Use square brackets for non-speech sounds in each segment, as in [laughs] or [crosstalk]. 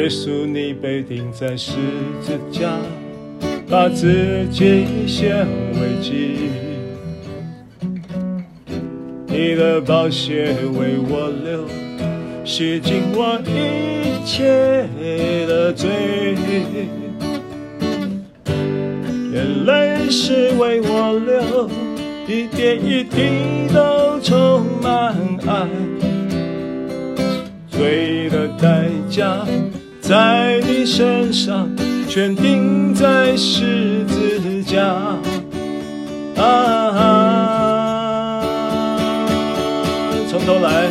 耶稣，你被钉在十字架，把自己献为祭，你的宝血为我流，洗净我一切的罪，眼泪是为我流，一点一滴都充满爱，罪的代价。在你身上，全钉在十字架。啊，从头来，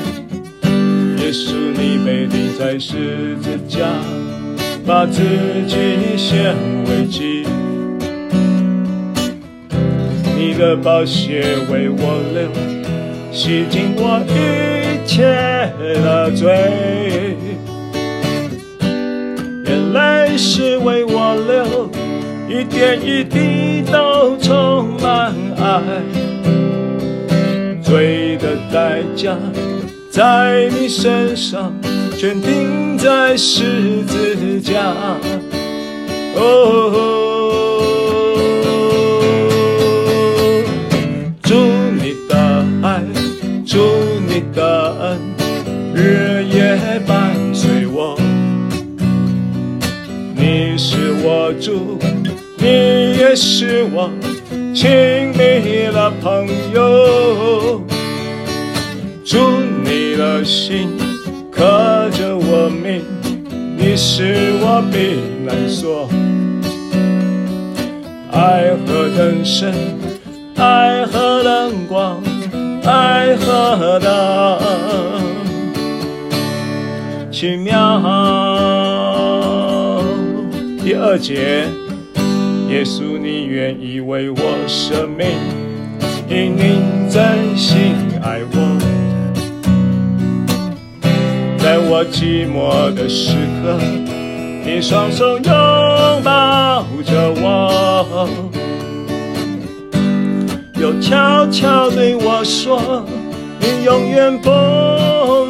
耶稣，你被钉在十字架，把自己献为祭，你的宝血为我流，洗净我一切的罪。泪是为我流，一点一滴都充满爱。罪的代价在你身上，全钉在十字架。哦，祝你的爱，祝你的恩，日夜伴我主，你也是我亲密的朋友。主你的心刻着我名，你使我避难所。爱何等深，爱何等广，爱何等奇妙。第二节，耶稣，你愿意为我舍命，因你真心爱我，在我寂寞的时刻，你双手拥抱着我，又悄悄对我说，你永远不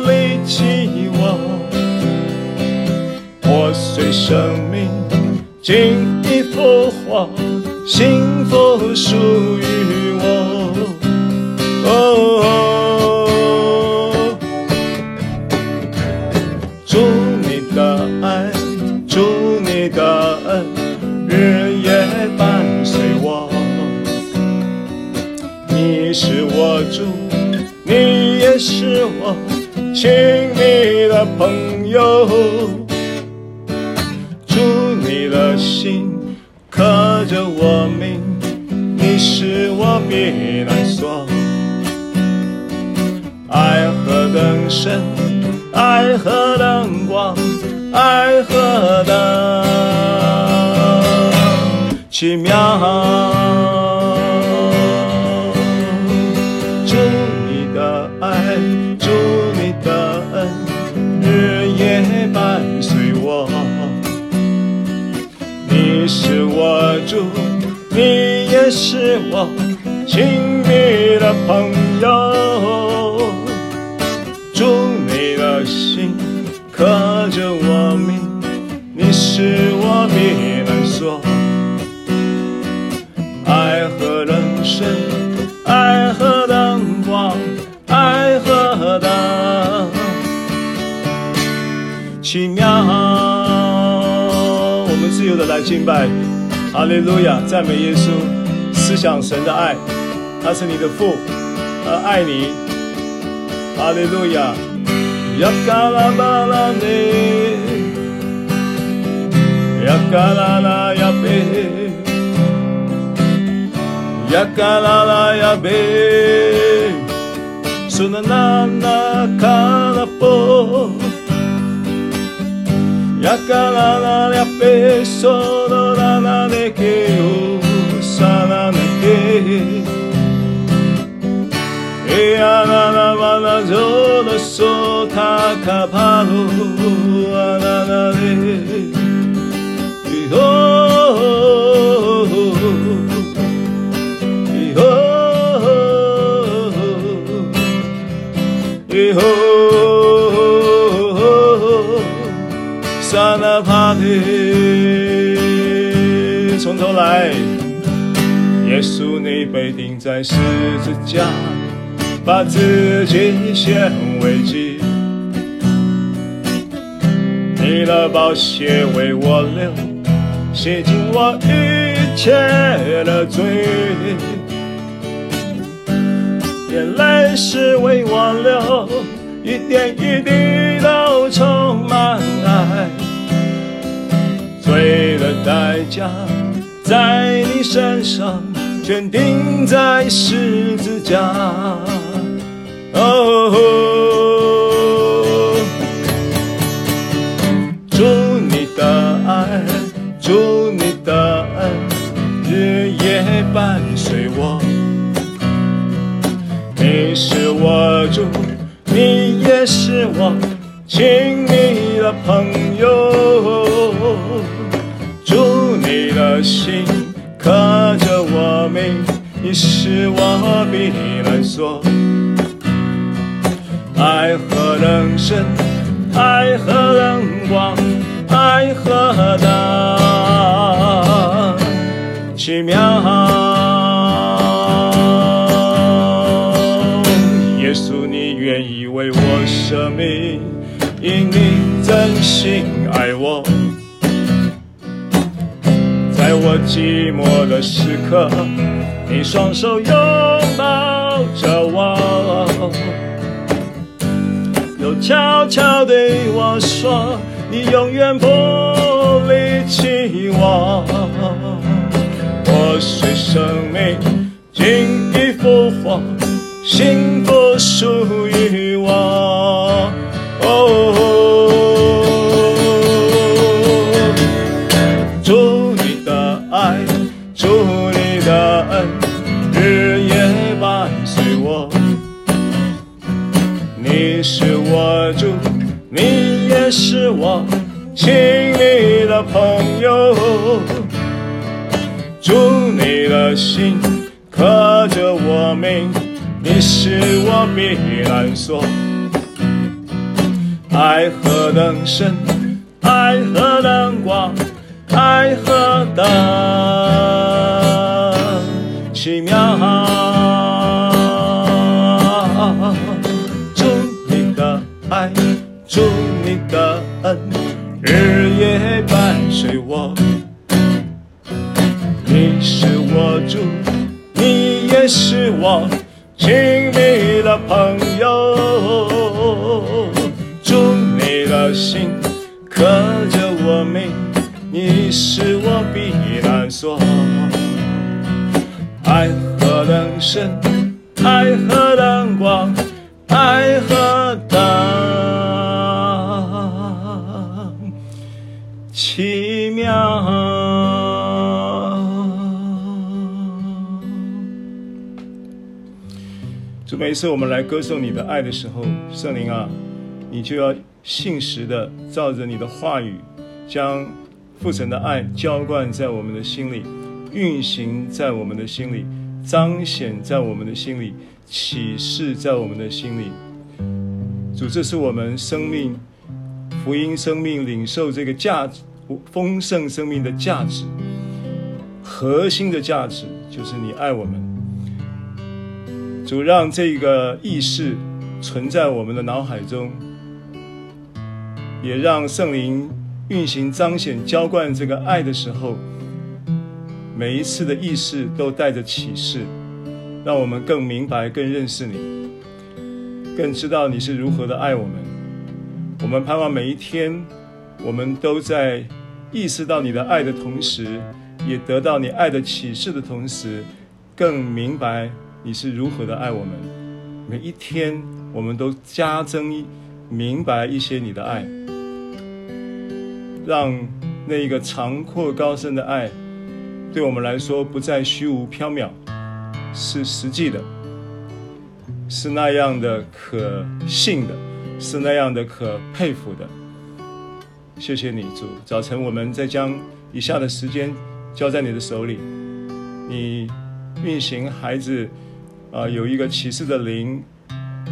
离弃我，破碎生命。尽一幅画，幸福属于我。哦，祝你的爱，祝你的恩，日夜伴随我。你是我主，你也是我亲密的朋友。别难说。爱何等深，爱何等广，爱何等奇妙。祝你的爱，祝你的恩，日夜伴随我。你是我主，你也是我。亲密的朋友。主你的心刻着我名，你是我避难所。爱和人生，爱和灯光，爱何等奇妙。我们自由的来敬拜，哈利路亚，赞美耶稣，思想神的爱，他是你的父，他爱你，哈利路亚。呀嘎啦巴啦呢，呀嘎啦啦呀贝，呀嘎啦啦呀贝，苏那那那卡拉波。呀嘎啦啦呀贝。嗦哆啦啦呢给呜沙啦呢给，啊啊啊啊啊！一路走来，走到了，啊啊啊啊！从头来，耶稣，你被钉在十字架。把自己献为祭，你的宝血为我流，洗净我一切的罪，眼泪是为我流，一点一滴都充满爱，罪的代价在你身上。全钉在十字架，哦，祝你的爱，祝你的爱，日夜伴随我。你是我主，你也是我亲密的朋友，祝你的心。刻着我名，你是我避难所。爱何等深，爱何等广，爱何等奇妙。耶稣，你愿意为我舍命，因你真心爱我。在我寂寞的时刻，你双手拥抱着我，悄悄对我说：“你永远不离弃我。”我是生命尽已复活，幸福属于我。我祝你也是我亲密的朋友，主你的心刻着我名，你是我避难所。爱何等深，爱何等广，爱何等奇妙。主。你的恩日夜伴随我，你是我主，你也是我亲密的朋友。主你的心刻着我名，你是我避难所。爱何等深，爱何等广，爱何等。每次我们来歌颂你的爱的时候，圣灵啊，你就要信实的照着你的话语，将父神的爱浇灌在我们的心里，运行在我们的心里，彰显在我们的心里，启示在我们的心里。主，这是我们生命福音生命领受这个价值。丰盛生命的价值，核心的价值就是你。爱我们。主让这个意识存在我们的脑海中，也让圣灵运行、彰显、浇灌这个爱的时候，每一次的意识都带着启示，让我们更明白、更认识你，更知道你是如何的爱我们。我们盼望每一天，我们都在。意识到你的爱的同时，也得到你爱的启示的同时，更明白你是如何的爱我们。每一天，我们都加增明白一些你的爱，让那一个长阔高深的爱，对我们来说不再虚无缥缈，是实际的，是那样的可信的，是那样的可佩服的。谢谢你，主。早晨，我们再将以下的时间交在你的手里。你运行孩子，啊、有一个启示的灵，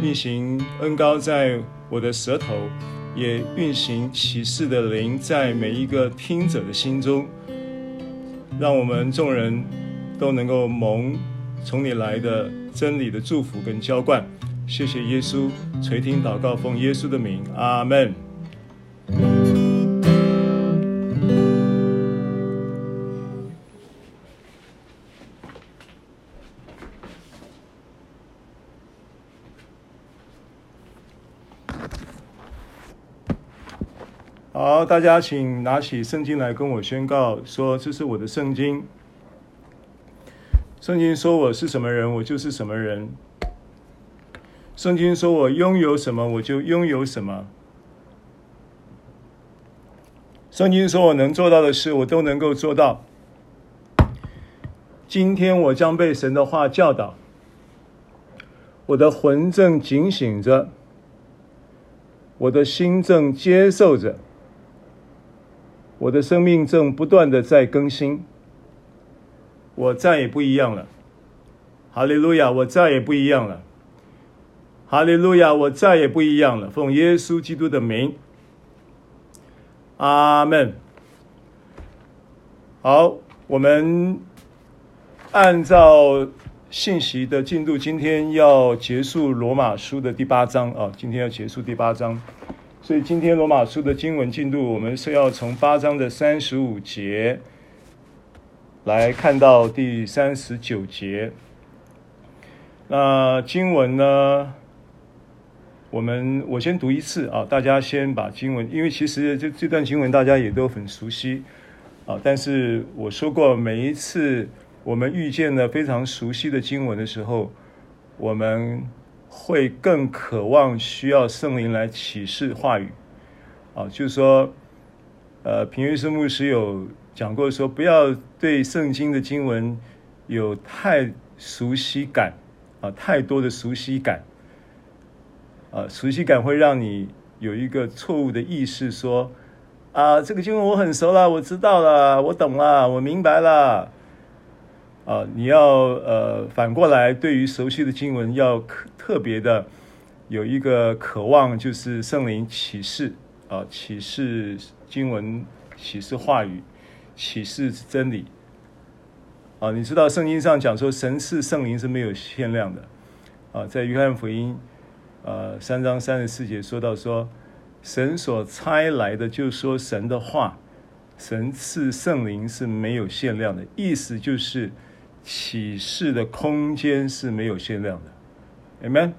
运行恩高在我的舌头，也运行启示的灵在每一个听者的心中。让我们众人都能够蒙从你来的真理的祝福跟浇灌。谢谢耶稣，垂听祷告，奉耶稣的名，阿门。好，大家请拿起圣经来跟我宣告说：“这是我的圣经。圣经说我是什么人，我就是什么人。圣经说我拥有什么，我就拥有什么。圣经说我能做到的事，我都能够做到。今天我将被神的话教导，我的魂正警醒着，我的心正接受着。”我的生命正不断的在更新，我再也不一样了，哈利路亚！我再也不一样了，哈利路亚！我再也不一样了。奉耶稣基督的名，阿门。好，我们按照信息的进度，今天要结束罗马书的第八章啊，今天要结束第八章。所以今天罗马书的经文进度，我们是要从八章的三十五节来看到第三十九节。那经文呢，我们我先读一次啊，大家先把经文，因为其实这这段经文大家也都很熟悉啊。但是我说过，每一次我们遇见了非常熟悉的经文的时候，我们。会更渴望需要圣灵来启示话语，啊，就是说，呃，平约瑟牧师有讲过说，不要对圣经的经文有太熟悉感，啊，太多的熟悉感，啊，熟悉感会让你有一个错误的意识，说，啊，这个经文我很熟了，我知道了，我懂了，我明白了。啊，你要呃反过来，对于熟悉的经文要特别的有一个渴望，就是圣灵启示啊，启示经文，启示话语，启示真理。啊，你知道圣经上讲说，神赐圣灵是没有限量的。啊，在约翰福音呃三章三十四节说到说，神所差来的就说神的话，神赐圣灵是没有限量的，意思就是。启示的空间是没有限量的，Amen。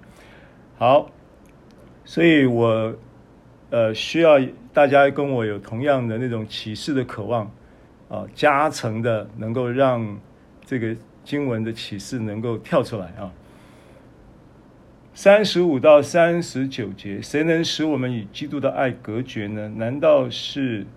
好，所以我呃需要大家跟我有同样的那种启示的渴望啊，加成的能够让这个经文的启示能够跳出来啊。三十五到三十九节，谁能使我们与基督的爱隔绝呢？难道是？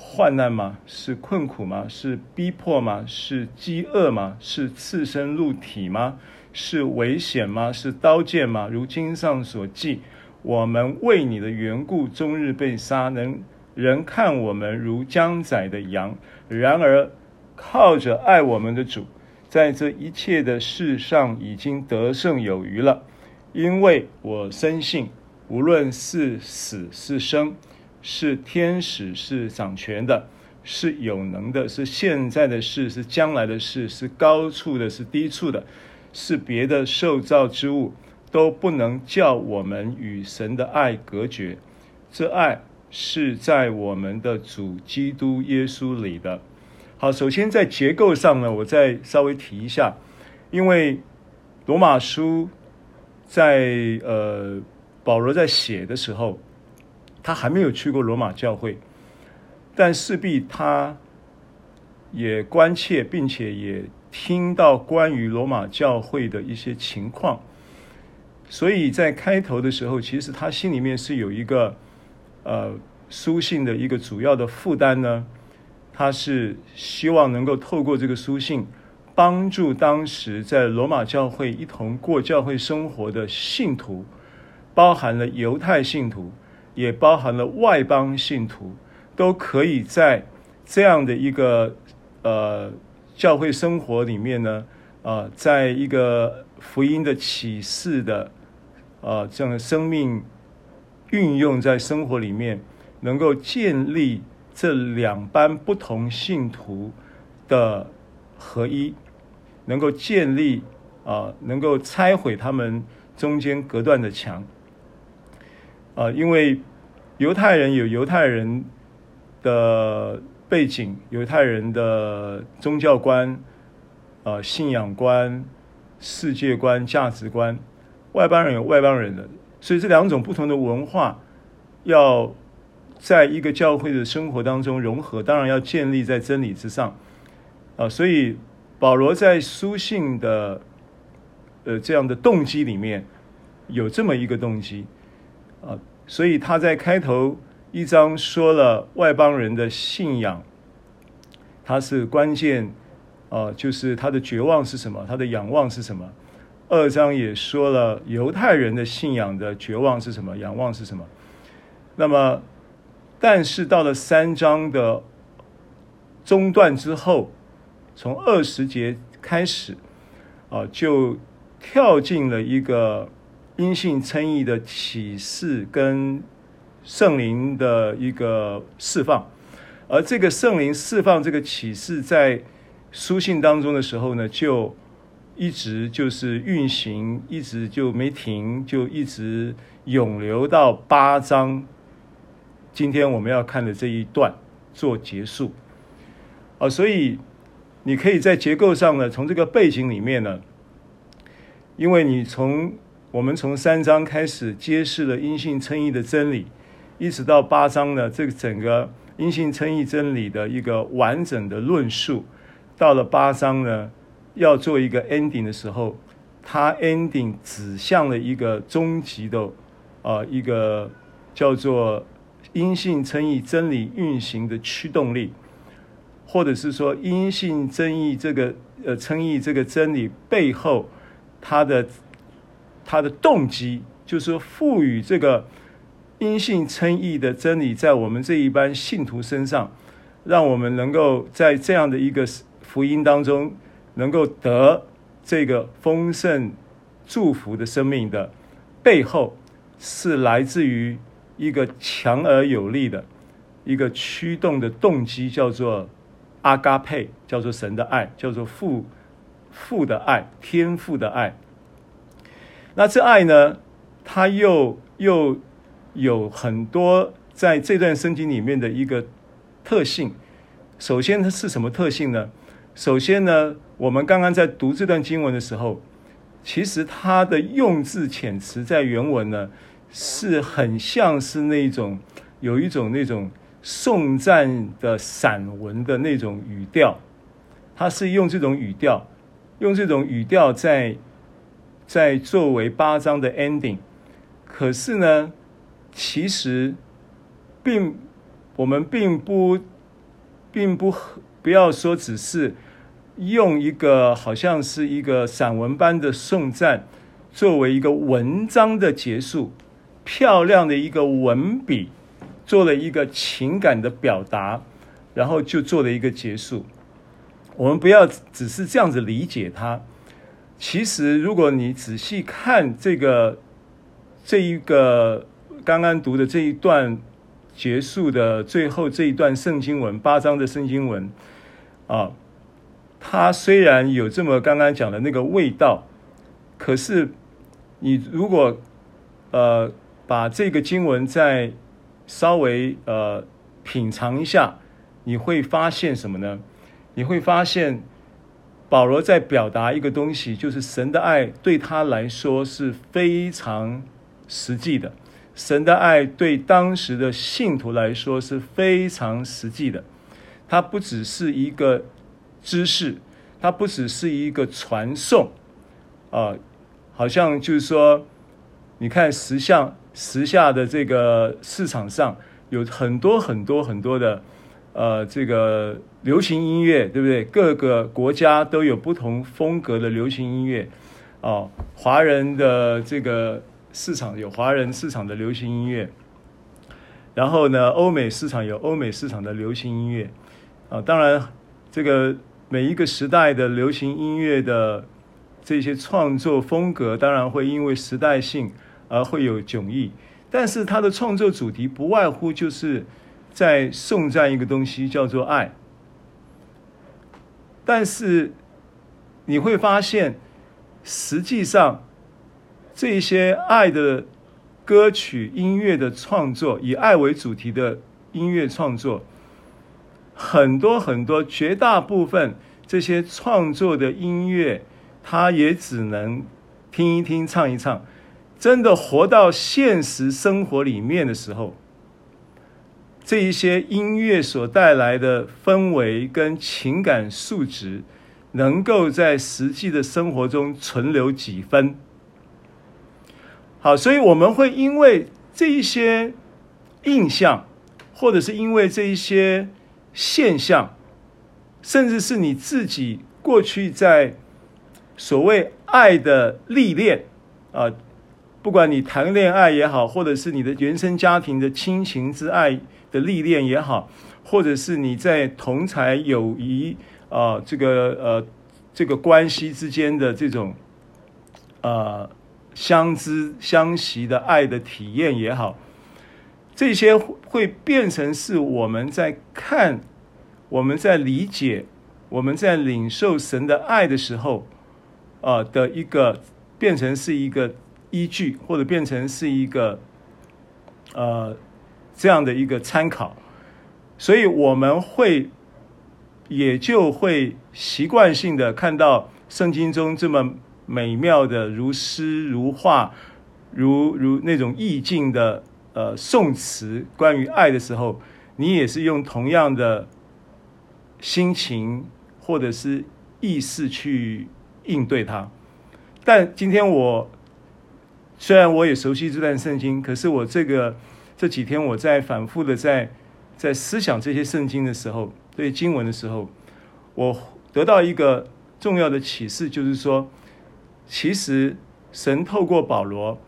患难吗？是困苦吗？是逼迫吗？是饥饿吗？是刺身露体吗？是危险吗？是刀剑吗？如经上所记，我们为你的缘故，终日被杀，能人看我们如将宰的羊。然而靠着爱我们的主，在这一切的事上已经得胜有余了，因为我深信，无论是死是生。是天使，是掌权的，是有能的，是现在的事，是将来的事，是高处的，是低处的，是别的受造之物，都不能叫我们与神的爱隔绝。这爱是在我们的主基督耶稣里的。好，首先在结构上呢，我再稍微提一下，因为罗马书在呃保罗在写的时候。他还没有去过罗马教会，但势必他也关切，并且也听到关于罗马教会的一些情况，所以在开头的时候，其实他心里面是有一个呃书信的一个主要的负担呢，他是希望能够透过这个书信，帮助当时在罗马教会一同过教会生活的信徒，包含了犹太信徒。也包含了外邦信徒，都可以在这样的一个呃教会生活里面呢，呃，在一个福音的启示的啊、呃、这样的生命运用在生活里面，能够建立这两班不同信徒的合一，能够建立啊，能够拆毁他们中间隔断的墙。啊，因为犹太人有犹太人的背景，犹太人的宗教观、啊信仰观、世界观、价值观，外邦人有外邦人的，所以这两种不同的文化要在一个教会的生活当中融合，当然要建立在真理之上啊，所以保罗在书信的呃这样的动机里面有这么一个动机啊，所以他在开头一章说了外邦人的信仰，他是关键啊，就是他的绝望是什么，他的仰望是什么。二章也说了犹太人的信仰的绝望是什么，仰望是什么。那么。但是到了三章的中段之后，从二十节开始，啊，就跳进了一个因信称义的启示跟圣灵的一个释放，而这个圣灵释放这个启示在书信当中的时候呢，就一直就是运行，一直就没停，就一直涌流到八章。今天我们要看的这一段做结束，啊，所以你可以在结构上呢，从这个背景里面呢，因为你从我们从三章开始揭示了因信称义的真理，一直到八章呢，这个整个因信称义真理的一个完整的论述，到了八章呢，要做一个 ending 的时候，它 ending 指向了一个终极的啊一个叫做。因信称义真理运行的驱动力，或者是说因信称义这个呃称义这个真理背后，它的他的动机，就是说赋予这个因信称义的真理在我们这一班信徒身上，让我们能够在这样的一个福音当中，能够得这个丰盛祝福的生命的背后，是来自于。一个强而有力的一个驱动的动机，叫做阿嘎佩，叫做神的爱，叫做父父的爱，天父的爱。那这爱呢，它又又有很多在这段圣经里面的一个特性。首先，它是什么特性呢？首先呢，我们刚刚在读这段经文的时候，其实它的用字遣词在原文呢。是很像是那种有一种那种颂赞的散文的那种语调，它是用这种语调，用这种语调在在作为八章的 ending。可是呢，其实并我们并不并不不要说只是用一个好像是一个散文般的颂赞作为一个文章的结束。漂亮的一个文笔，做了一个情感的表达，然后就做了一个结束。我们不要只是这样子理解它。其实，如果你仔细看这个这一个刚刚读的这一段结束的最后这一段圣经文，八章的圣经文啊，它虽然有这么刚刚讲的那个味道，可是你如果呃。把这个经文再稍微呃品尝一下，你会发现什么呢？你会发现保罗在表达一个东西，就是神的爱对他来说是非常实际的，神的爱对当时的信徒来说是非常实际的。它不只是一个知识，它不只是一个传送，啊、好像就是说，你看时下。时下的这个市场上有很多很多很多的，呃，这个流行音乐，对不对？各个国家都有不同风格的流行音乐，哦，华人的这个市场有华人市场的流行音乐，然后呢，欧美市场有欧美市场的流行音乐，啊，当然，这个每一个时代的流行音乐的这些创作风格，当然会因为时代性。而会有迥异，但是他的创作主题不外乎就是在颂赞一个东西，叫做爱。但是你会发现，实际上这些爱的歌曲、音乐的创作，以爱为主题的音乐创作，很多很多，绝大部分这些创作的音乐，它也只能听一听、唱一唱。真的活到现实生活里面的时候，这一些音乐所带来的氛围跟情感素质，能够在实际的生活中存留几分？好，所以我们会因为这一些印象，或者是因为这一些现象，甚至是你自己过去在所谓爱的历练啊。不管你谈恋爱也好，或者是你的原生家庭的亲情之爱的历练也好，或者是你在同才友谊啊、这个呃这个关系之间的这种呃相知相惜的爱的体验也好，这些会变成是我们在看、我们在理解、我们在领受神的爱的时候啊、的一个变成是一个。依据或者变成是一个，呃，这样的一个参考，所以我们会也就会习惯性的看到圣经中这么美妙的如诗如画，如如那种意境的呃宋词，关于爱的时候，你也是用同样的心情或者是意识去应对它。但今天我。虽然我也熟悉这段圣经，可是我这个这几天我在反复的在在思想这些圣经的时候，对经文的时候，我得到一个重要的启示，就是说，其实神透过保罗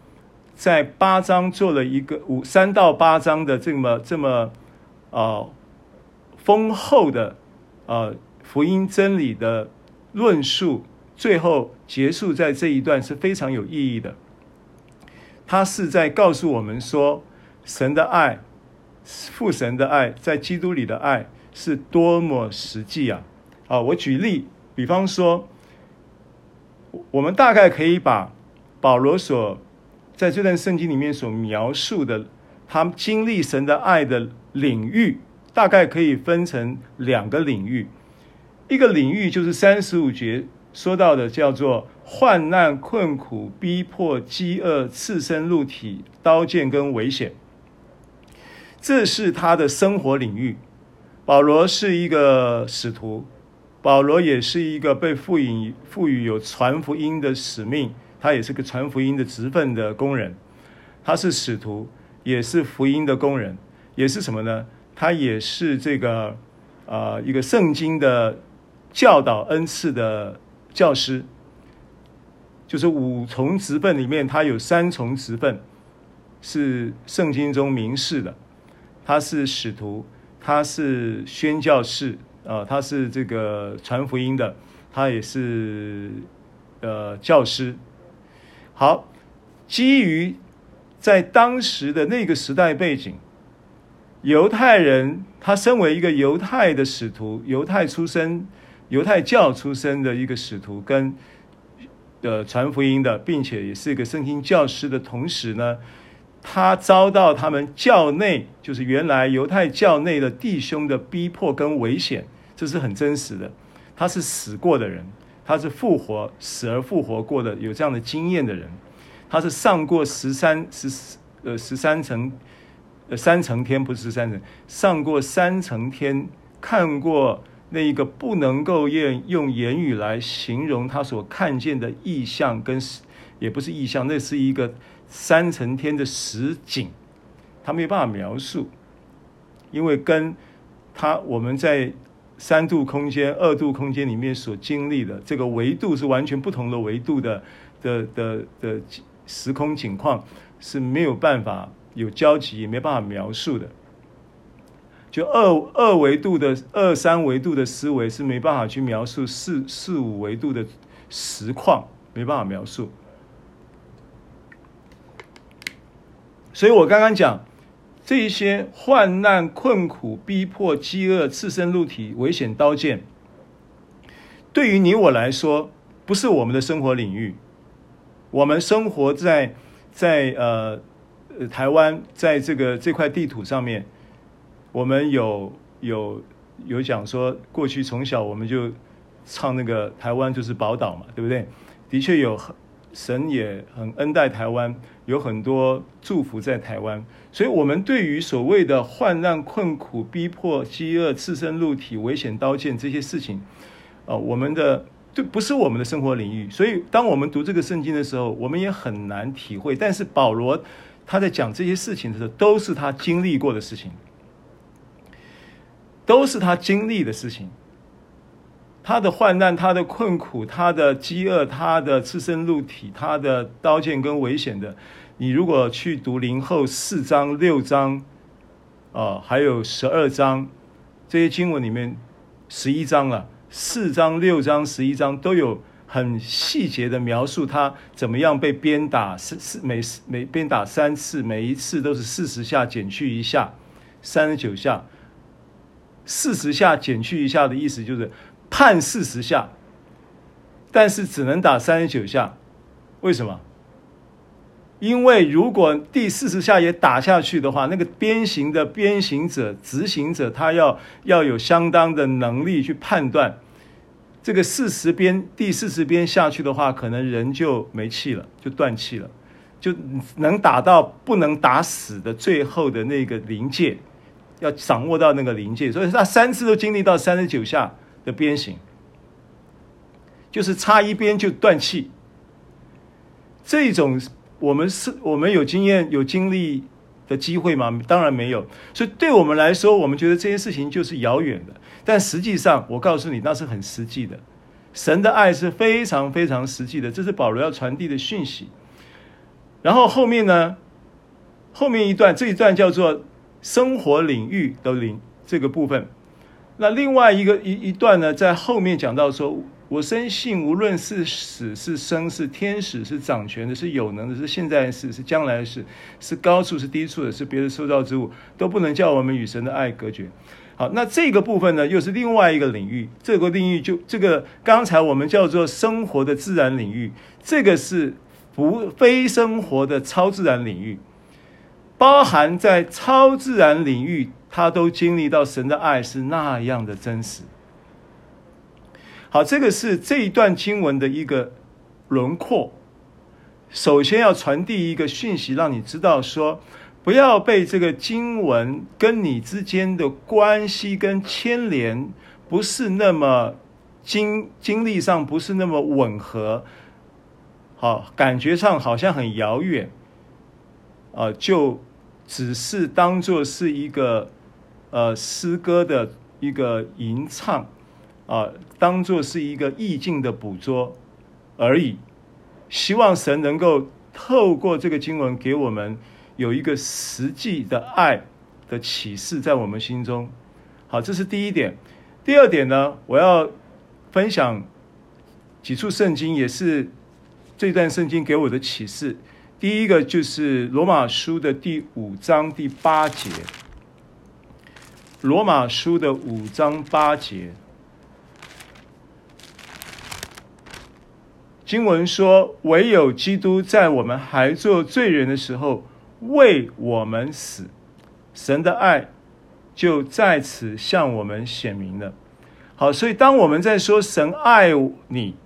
在八章做了一个五三到八章的这么这么啊、丰厚的、呃、福音真理的论述，最后结束在这一段是非常有意义的。他是在告诉我们说，神的爱，父神的爱，在基督里的爱是多么实际啊！啊，我举例，比方说，我们大概可以把保罗所在这段圣经里面所描述的他经历神的爱的领域，大概可以分成两个领域，一个领域就是三十五节说到的，叫做。患难、困苦、逼迫、饥饿、刺身露体、刀剑跟危险，这是他的生活领域。保罗是一个使徒，保罗也是一个被赋予赋予有传福音的使命，他也是个传福音的职分的工人。他是使徒，也是福音的工人，也是什么呢？他也是这个啊、一个圣经的教导恩赐的教师。就是五重职分里面，他有三重职分是圣经中明示的。他是使徒，他是宣教士，啊，他是这个传福音的，他也是呃教师。好，基于在当时的那个时代背景，犹太人他身为一个犹太的使徒，犹太出身、犹太教出身的一个使徒，跟呃传福音的，并且也是一个圣经教师的同时呢，他遭到他们教内，就是原来犹太教内的弟兄的逼迫跟危险，这是很真实的。他是死过的人，他是复活死而复活过的，有这样的经验的人，他是上过十三十呃十三层呃三层天，不是十三层，上过三层天，看过。那一个不能够用用言语来形容他所看见的异象，跟也不是异象，那是一个三层天的实景，他没办法描述，因为跟他我们在三度空间、二度空间里面所经历的这个维度是完全不同的维度的的的的，的时空景况是没有办法有交集，也没办法描述的。就二二维度的二三维度的思维是没办法去描述四四五维度的实况，没办法描述。所以我刚刚讲这一些患难、困苦、逼迫、饥饿、刺身露体、危险、刀剑，对于你我来说，不是我们的生活领域。我们生活在在呃台湾，在这个这块地图上面，我们有有有讲说，过去从小我们就唱那个台湾就是宝岛嘛，对不对？的确有神也很恩待台湾，有很多祝福在台湾，所以我们对于所谓的患难困苦、逼迫、饥饿、赤身露体、危险刀剑这些事情，呃，我们的。这不是我们的生活领域，所以当我们读这个圣经的时候，我们也很难体会。但是保罗他在讲这些事情的时候，都是他经历过的事情，都是他经历的事情。他的患难、他的困苦、他的饥饿、他的赤身露体、他的刀剑跟危险的，你如果去读林后四章、六章，啊、还有十二章这些经文里面，十一章了。四章、六章、十一章都有很细节的描述，他怎么样被鞭打，四四每每鞭打三次，每一次都是四十下减去一下，三十九下。四十下减去一下的意思就是判四十下，但是只能打三十九下，为什么？因为如果第四十下也打下去的话，那个鞭刑的鞭刑者、执行者，他要要有相当的能力去判断，这个四十鞭第四十鞭下去的话，可能人就没气了，就断气了，就能打到不能打死的最后的那个临界，要掌握到那个临界，所以他三次都经历到三十九下的鞭刑，就是差一鞭就断气，这种。我们是，我们有经验、有经历的机会吗？当然没有。所以对我们来说，我们觉得这些事情就是遥远的。但实际上，我告诉你，那是很实际的。神的爱是非常非常实际的，这是保罗要传递的讯息。然后后面呢，后面一段，这一段叫做生活领域的领这个部分。那另外一个一一段呢，在后面讲到说。我深信，无论是死是生，是天使是掌权的，是有能的，是现在的事，是将来的事，是高处是低处的，是别的受造之物，都不能叫我们与神的爱隔绝。好，那这个部分呢，又是另外一个领域。这个领域就这个刚才我们叫做生活的自然领域，这个是不非生活的超自然领域，包含在超自然领域，他都经历到神的爱是那样的真实。好，这个是这一段经文的一个轮廓。首先要传递一个讯息，让你知道说，不要被这个经文跟你之间的关系跟牵连不是那么经经历上不是那么吻合，好，感觉上好像很遥远，啊，就只是当做是一个呃诗歌的一个吟唱。啊，当做是一个意境的捕捉而已。希望神能够透过这个经文给我们有一个实际的爱的启示在我们心中。好，这是第一点。第二点呢，我要分享几处圣经，也是这段圣经给我的启示。第一个就是罗马书的第五章第八节。罗马书的五章八节。经文说：“唯有基督在我们还做罪人的时候为我们死，神的爱就在此向我们显明了。”好，所以当我们在说神爱你，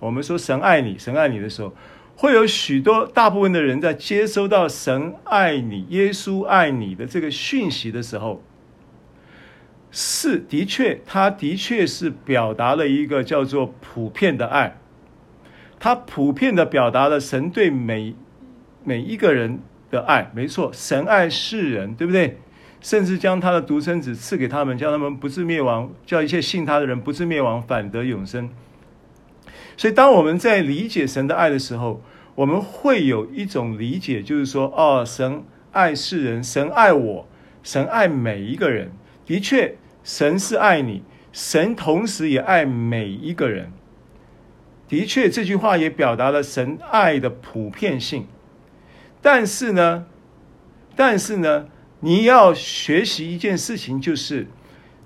我们说神爱你，神爱你的时候，会有许多大部分的人在接收到神爱你、耶稣爱你的这个讯息的时候，是的确，他的确是表达了一个叫做普遍的爱。他普遍的表达了神对每每一个人的爱，没错，神爱世人，对不对？甚至将他的独生子赐给他们，叫他们不至灭亡，叫一切信他的人不至灭亡，反得永生。所以，当我们在理解神的爱的时候，我们会有一种理解，就是说，哦，神爱世人，神爱我，神爱每一个人。的确，神是爱你，神同时也爱每一个人。的确，这句话也表达了神爱的普遍性。但是呢，但是呢，你要学习一件事情，就是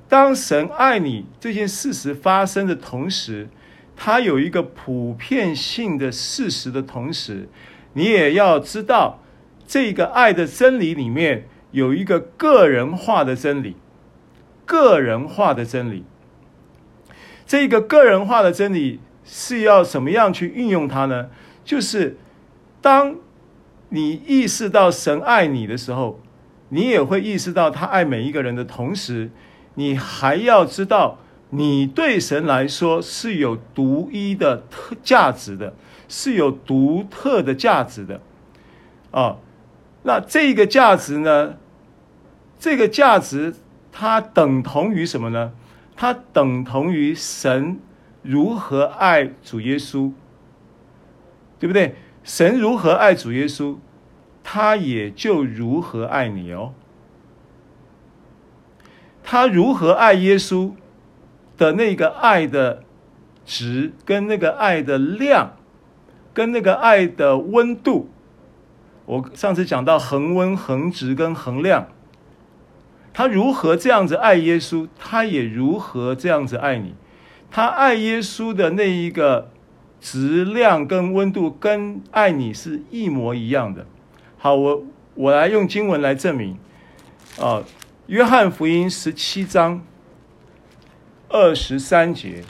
当神爱你这件事实发生的同时，它有一个普遍性的事实的同时，你也要知道，这个爱的真理里面有一个个人化的真理，个人化的真理。这个个人化的真理是要怎么样去运用它呢？就是当你意识到神爱你的时候，你也会意识到他爱每一个人的同时。你还要知道，你对神来说是有独一的特价值的，是有独特的价值的，啊，那这个价值呢？这个价值它等同于什么呢？它等同于神如何爱主耶稣，对不对？神如何爱主耶稣，他也就如何爱你哦。他如何爱耶稣的那个爱的值，跟那个爱的量，跟那个爱的温度，我上次讲到恒温、恒值跟恒量，他如何这样子爱耶稣，他也如何这样子爱你。他爱耶稣的那一个质量跟温度，跟爱你是一模一样的。好，我我来用经文来证明啊。约翰福音十七章二十三节，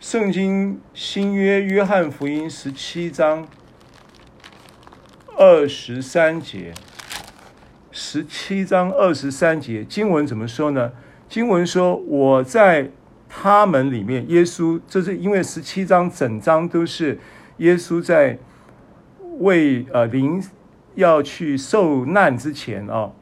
圣经新约约翰福音十七章二十三节，十七章二十三节经文怎么说呢？经文说：“我在他们里面。”耶稣，这是因为十七章整章都是耶稣在为呃临要去受难之前啊。哦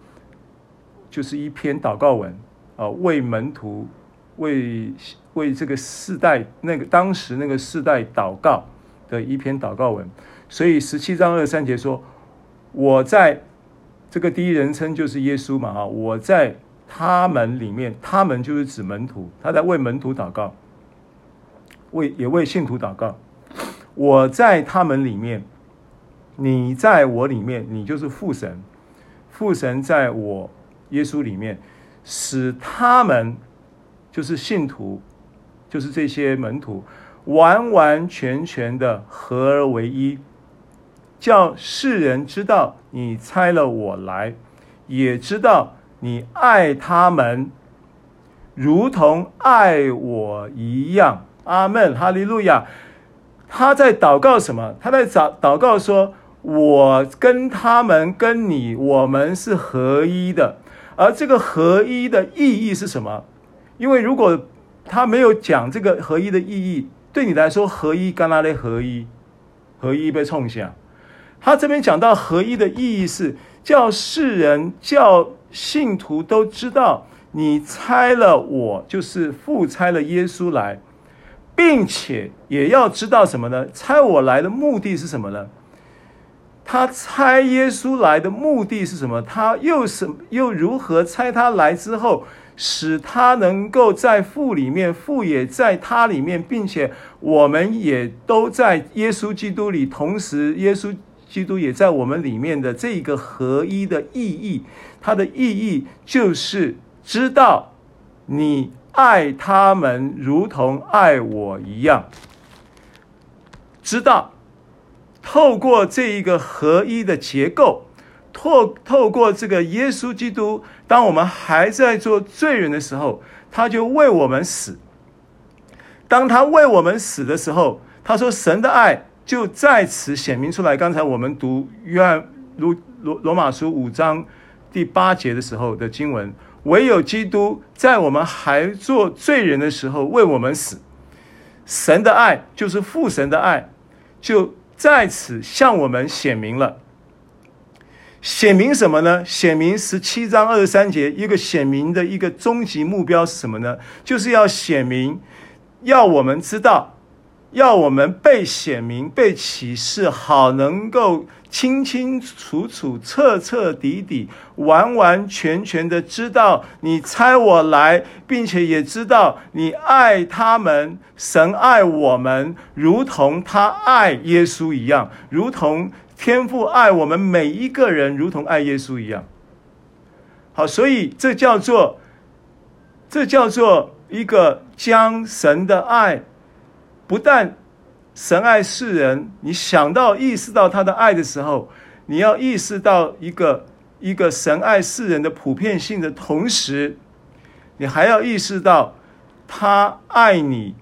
就是一篇祷告文，啊，为门徒，为为这个世代那个当时那个世代祷告的一篇祷告文。所以十七章二十三节说：“我在这个第一人称就是耶稣嘛，啊，我在他们里面，他们就是指门徒，他在为门徒祷告，为也为信徒祷告。我在他们里面，你在我里面，你就是父神，父神在我。”耶稣里面，使他们就是信徒，就是这些门徒，完完全全的合而为一，叫世人知道你差了我来，也知道你爱他们，如同爱我一样。阿门，哈利路亚。他在祷告什么？他在祷祷告说：“我跟他们，跟你，我们是合一的。”而这个合一的意义是什么？因为如果他没有讲这个合一的意义，对你来说合一干哪的合一，合一被冲下。他这边讲到合一的意义是叫世人、叫信徒都知道，你差了我，就是复差了耶稣来，并且也要知道什么呢？差我来的目的是什么呢？他差耶稣来的目的是什么？他又是又如何差他来之后，使他能够在父里面，父也在他里面，并且我们也都在耶稣基督里，同时耶稣基督也在我们里面的这一个合一的意义，它的意义就是知道你爱他们如同爱我一样，知道。透过这一个合一的结构，透透过这个耶稣基督，当我们还在做罪人的时候，他就为我们死。当他为我们死的时候，他说神的爱就在此显明出来。刚才我们读约翰罗罗罗马书五章第八节的时候的经文，唯有基督在我们还做罪人的时候为我们死。神的爱就是父神的爱，就。在此向我们显明了，显明什么呢？显明十七章二十三节，一个显明的一个终极目标是什么呢？就是要显明，要我们知道。要我们被显明、被启示，好能够清清楚楚、彻彻底底、完完全全的知道你差我来，并且也知道你爱他们，神爱我们，如同他爱耶稣一样，如同天父爱我们每一个人，如同爱耶稣一样。好，所以这叫做这叫做一个将神的爱，不但神爱世人，你想到意识到他的爱的时候，你要意识到一个一个神爱世人的普遍性的同时，你还要意识到他爱你，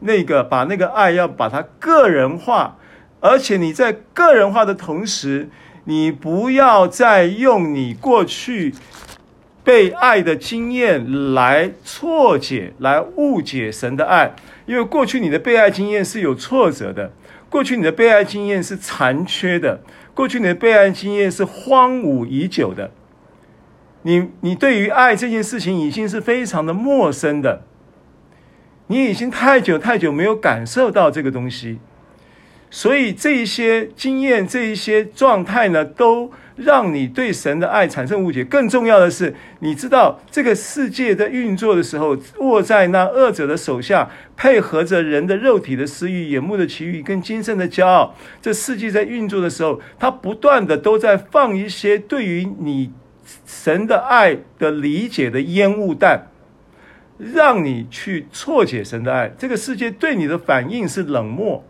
那个把那个爱要把它个人化，而且你在个人化的同时，你不要再用你过去。被爱的经验来错解、来误解神的爱，因为过去你的被爱经验是有挫折的，过去你的被爱经验是残缺的，过去你的被爱经验是荒芜已久的。你你对于爱这件事情已经是非常的陌生的，你已经太久太久没有感受到这个东西，所以这一些经验、这一些状态呢，都。让你对神的爱产生误解。更重要的是，你知道这个世界在运作的时候，握在那恶者的手下，配合着人的肉体的私欲、眼目的奇欲跟今生的骄傲。这世界在运作的时候，它不断的都在放一些对于你神的爱的理解的烟雾弹，让你去错解神的爱。这个世界对你的反应是冷漠。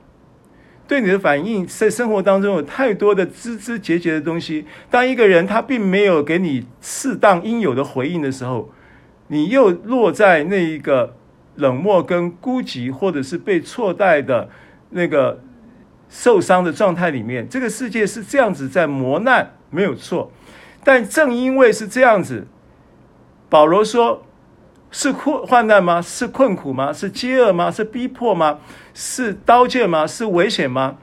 对你的反应，在生活当中有太多的枝枝节节的东西。当一个人他并没有给你适当应有的回应的时候，你又落在那一个冷漠跟孤寂，或者是被错待的那个受伤的状态里面。这个世界是这样子在磨难，没有错。但正因为是这样子，保罗说。是困患难吗？是困苦吗？是饥饿吗？是逼迫吗？是刀剑吗？是危险吗？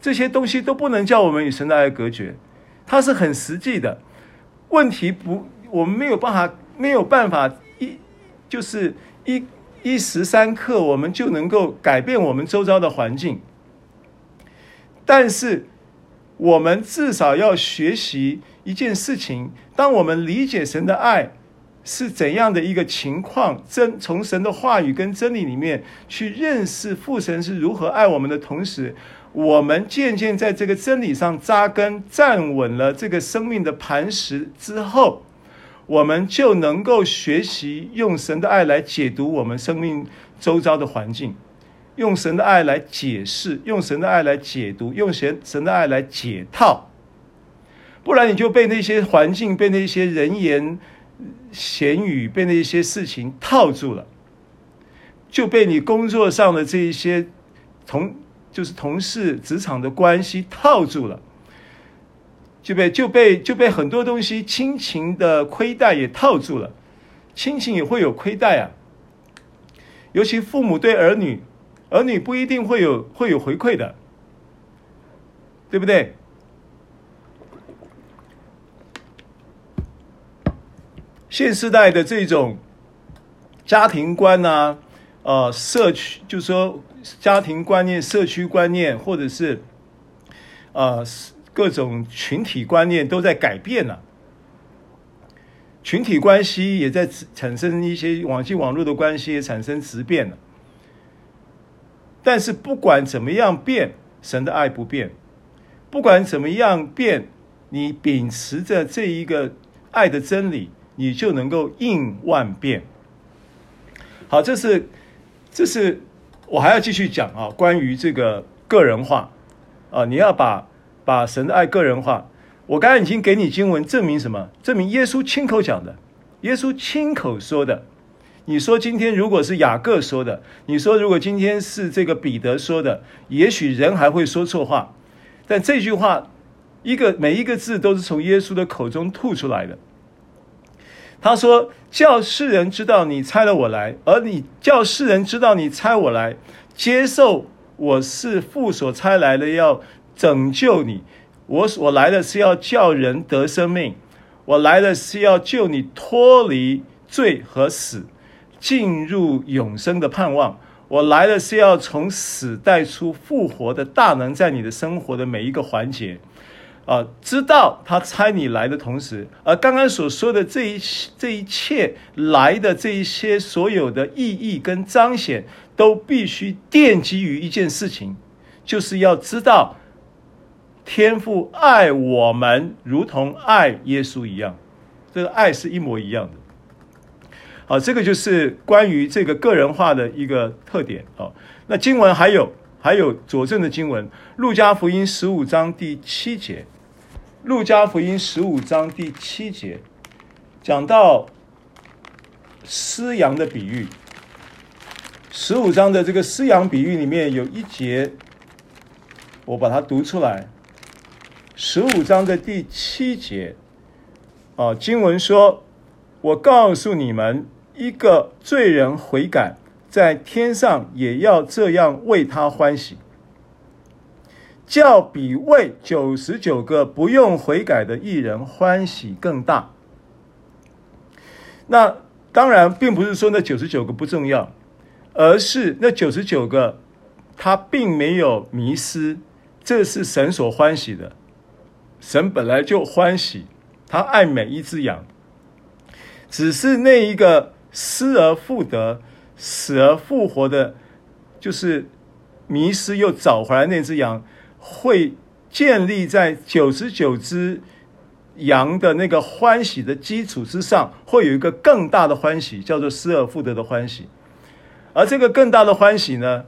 这些东西都不能叫我们与神的爱隔绝，它是很实际的。问题不，我们没有办法，没有办法一就是一一时三刻，我们就能够改变我们周遭的环境。但是，我们至少要学习一件事情：当我们理解神的爱。是怎样的一个情况？真从神的话语跟真理里面去认识父神是如何爱我们的同时，我们渐渐在这个真理上扎根、站稳了这个生命的磐石之后，我们就能够学习用神的爱来解读我们生命周遭的环境，用神的爱来解释，用神的爱来解读，用神神的爱来解套。不然你就被那些环境、被那些人言。咸语被那些事情套住了，就被你工作上的这一些同就是同事职场的关系套住了，就被就被就被很多东西亲情的亏待也套住了，亲情也会有亏待啊，尤其父母对儿女，儿女不一定会有会有回馈的，对不对？现世代的这种家庭观啊，呃，社区就是说家庭观念、社区观念，或者是呃各种群体观念都在改变了，群体关系也在产生一些网际网络的关系也产生质变了。但是不管怎么样变，神的爱不变；不管怎么样变，你秉持着这一个爱的真理。你就能够应万变。好，这是，这是我还要继续讲啊，关于这个个人化啊，你要把把神的爱个人化。我刚才已经给你经文证明什么？证明耶稣亲口讲的，耶稣亲口说的。你说今天如果是雅各说的，你说如果今天是这个彼得说的，也许人还会说错话，但这句话一个每一个字都是从耶稣的口中吐出来的。他说：“叫世人知道你差了我来，而你叫世人知道你差我来，接受我是父所差来的，要拯救你。我我来的是要叫人得生命，我来的是要救你脱离罪和死，进入永生的盼望。我来的是要从死带出复活的大能，在你的生活的每一个环节。”啊，知道他差你来的同时，而刚刚所说的这一这一切来的这一些所有的意义跟彰显，都必须奠基于一件事情，就是要知道天父爱我们如同爱耶稣一样，这个爱是一模一样的。啊，这个就是关于这个个人化的一个特点啊。那经文还有还有佐证的经文，《路加福音》十五章第七节，《路加福音》十五章第七节讲到失羊的比喻。十五章的这个失羊比喻里面有一节，我把它读出来。十五章的第七节，啊，经文说：“我告诉你们，一个罪人悔改，在天上也要这样为他欢喜，叫比为九十九个不用悔改的艺人欢喜更大。”那当然，并不是说那九十九个不重要。而是那九十九个，他并没有迷失，这是神所欢喜的。神本来就欢喜，他爱每一只羊。只是那一个失而复得、死而复活的，就是迷失又找回来那只羊，会建立在九十九只羊的那个欢喜的基础之上，会有一个更大的欢喜，叫做失而复得的欢喜。而这个更大的欢喜呢，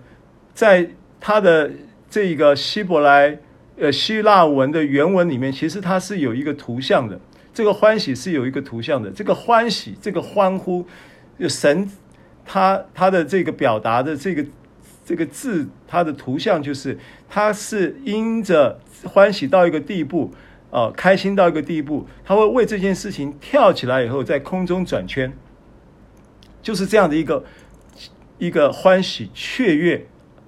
在他的这个希伯来呃希腊文的原文里面，其实它是有一个图像的。这个欢喜是有一个图像的。这个欢喜，这个欢呼，神他他的这个表达的这个这个字，它的图像就是，他是因着欢喜到一个地步，啊、呃，开心到一个地步，他会为这件事情跳起来以后，在空中转圈，就是这样的一个。一个欢喜雀跃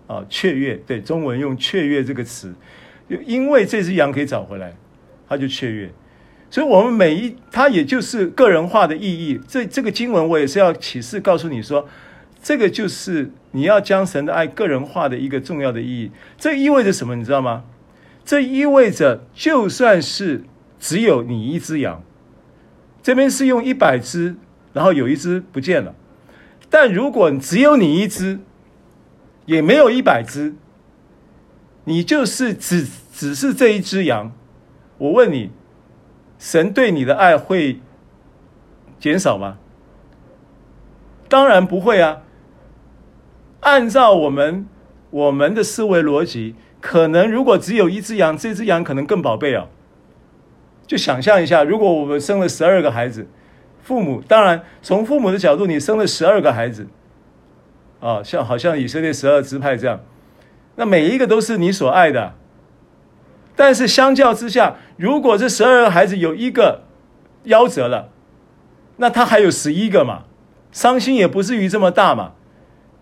啊，雀跃，对，中文用雀跃这个词，因为这只羊可以找回来，他就雀跃。所以，我们每一，它也就是个人化的意义。这这个经文，我也是要启示告诉你说，这个就是你要将神的爱个人化的一个重要的意义。这意味着什么？你知道吗？这意味着，就算是只有你一只羊，这边是用一百只，然后有一只不见了。但如果只有你一只，也没有一百只，你就是只只是这一只羊，我问你，神对你的爱会减少吗？当然不会啊。按照我们我们的思维逻辑，可能如果只有一只羊，这只羊可能更宝贝啊。就想象一下，如果我们生了十二个孩子。父母当然，从父母的角度，你生了十二个孩子，啊，像好像以色列十二支派这样，那每一个都是你所爱的。但是相较之下，如果这十二个孩子有一个夭折了，那他还有十一个嘛，伤心也不至于这么大嘛。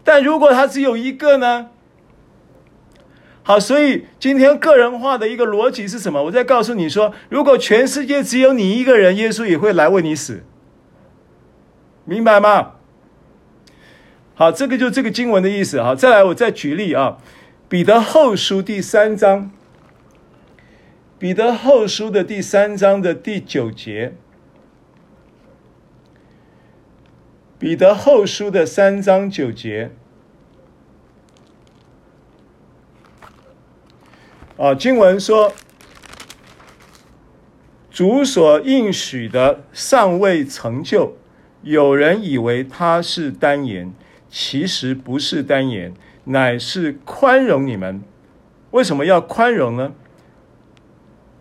但如果他只有一个呢？好，所以今天个人化的一个逻辑是什么？我再告诉你说，如果全世界只有你一个人，耶稣也会来为你死。明白吗？好，这个就这个经文的意思。好，再来，我再举例啊，《彼得后书》第三章，《彼得后书》的第三章的第九节，《彼得后书》的三章九节。啊，经文说：“主所应许的尚未成就。”有人以为他是单言，其实不是单言，乃是宽容你们。为什么要宽容呢？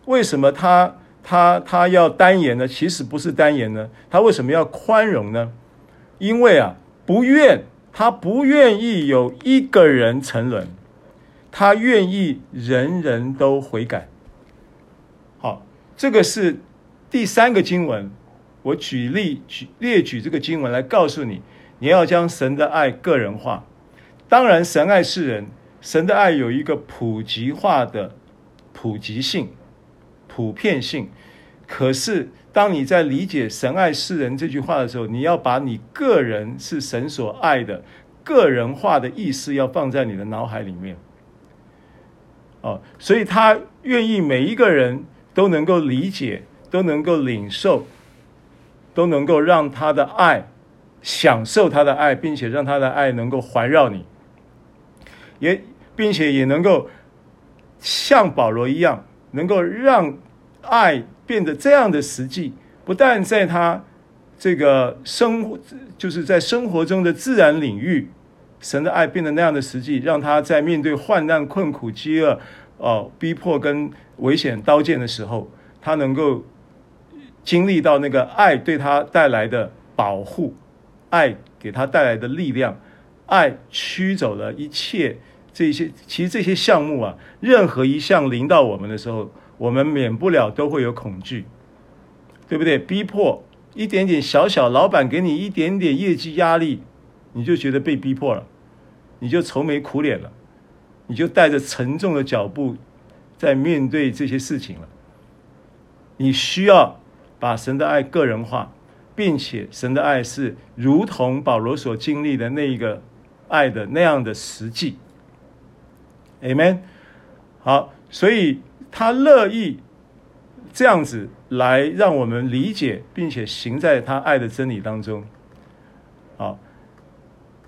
为什么他他他要单言呢？其实不是单言呢？他为什么要宽容呢？因为啊，不愿他不愿意有一个人沉沦，他愿意人人都悔改。好，这个是第三个经文。我举例举列举这个经文来告诉你，你要将神的爱个人化。当然，神爱世人，神的爱有一个普及化的普及性、普遍性。可是，当你在理解“神爱世人”这句话的时候，你要把你个人是神所爱的个人化的意思要放在你的脑海里面。哦，所以他愿意每一个人都能够理解，都能够领受。都能够让他的爱享受他的爱，并且让他的爱能够环绕你，也并且也能够像保罗一样，能够让爱变得这样的实际，不但在他这个生活，就是在生活中的自然领域，神的爱变得那样的实际，让他在面对患难、困苦、饥饿、哦逼迫跟危险、刀剑的时候，他能够经历到那个爱对他带来的保护，爱给他带来的力量，爱驱走了一切这些。其实这些项目啊，任何一项临到我们的时候，我们免不了都会有恐惧，对不对？逼迫。一点点小小，老板给你一点点业绩压力，你就觉得被逼迫了，你就愁眉苦脸了，你就带着沉重的脚步在面对这些事情了。你需要把神的爱个人化，并且神的爱是如同保罗所经历的那一个爱的那样的实际。Amen。好，所以他乐意这样子。来让我们理解，并且行在他爱的真理当中。好，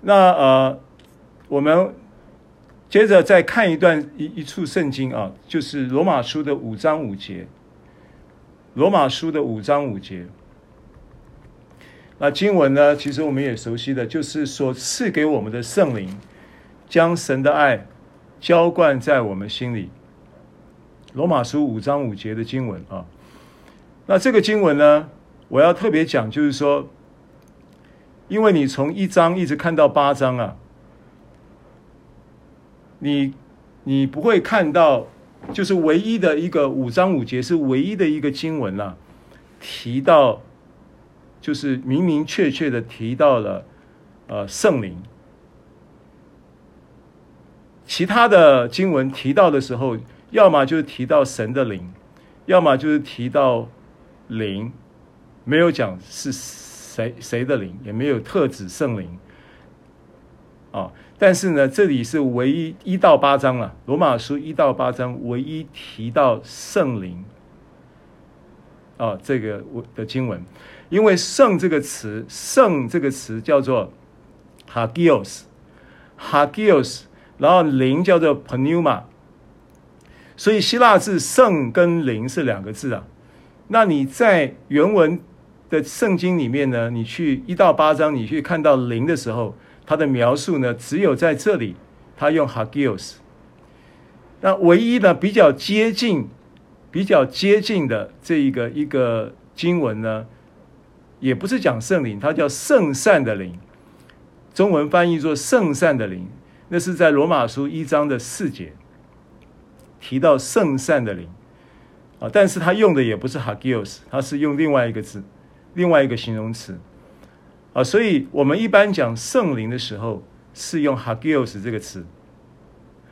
那呃，我们接着再看一段一一处圣经啊，就是罗马书的五章五节。罗马书的五章五节，那经文呢，其实我们也熟悉的，就是所赐给我们的圣灵，将神的爱浇灌在我们心里。罗马书五章五节的经文啊。那这个经文呢，我要特别讲，就是说，因为你从一章一直看到八章啊，你你不会看到，就是唯一的一个五章五节是唯一的一个经文啊，提到，就是明明确确的提到了呃圣灵，其他的经文提到的时候，要么就是提到神的灵，要么就是提到。灵没有讲是谁谁的灵，也没有特指圣灵啊。但是呢，这里是唯一一到八章啊，罗马书一到八章唯一提到圣灵啊，这个我的经文，因为“圣”这个词，“圣”这个词叫做 hagios，hagios，然后灵叫做 pneuma，所以希腊字“圣”跟“灵”是两个字啊。那你在原文的圣经里面呢？你去一到八章，你去看到灵的时候，它的描述呢，只有在这里，它用 hagios。那唯一呢，比较接近、比较接近的这一个一个经文呢，也不是讲圣灵，它叫圣善的灵，中文翻译作圣善的灵，那是在罗马书一章的四节提到圣善的灵。啊，但是他用的也不是 hagios，他是用另外一个字，另外一个形容词。啊，所以我们一般讲圣灵的时候是用 hagios 这个词。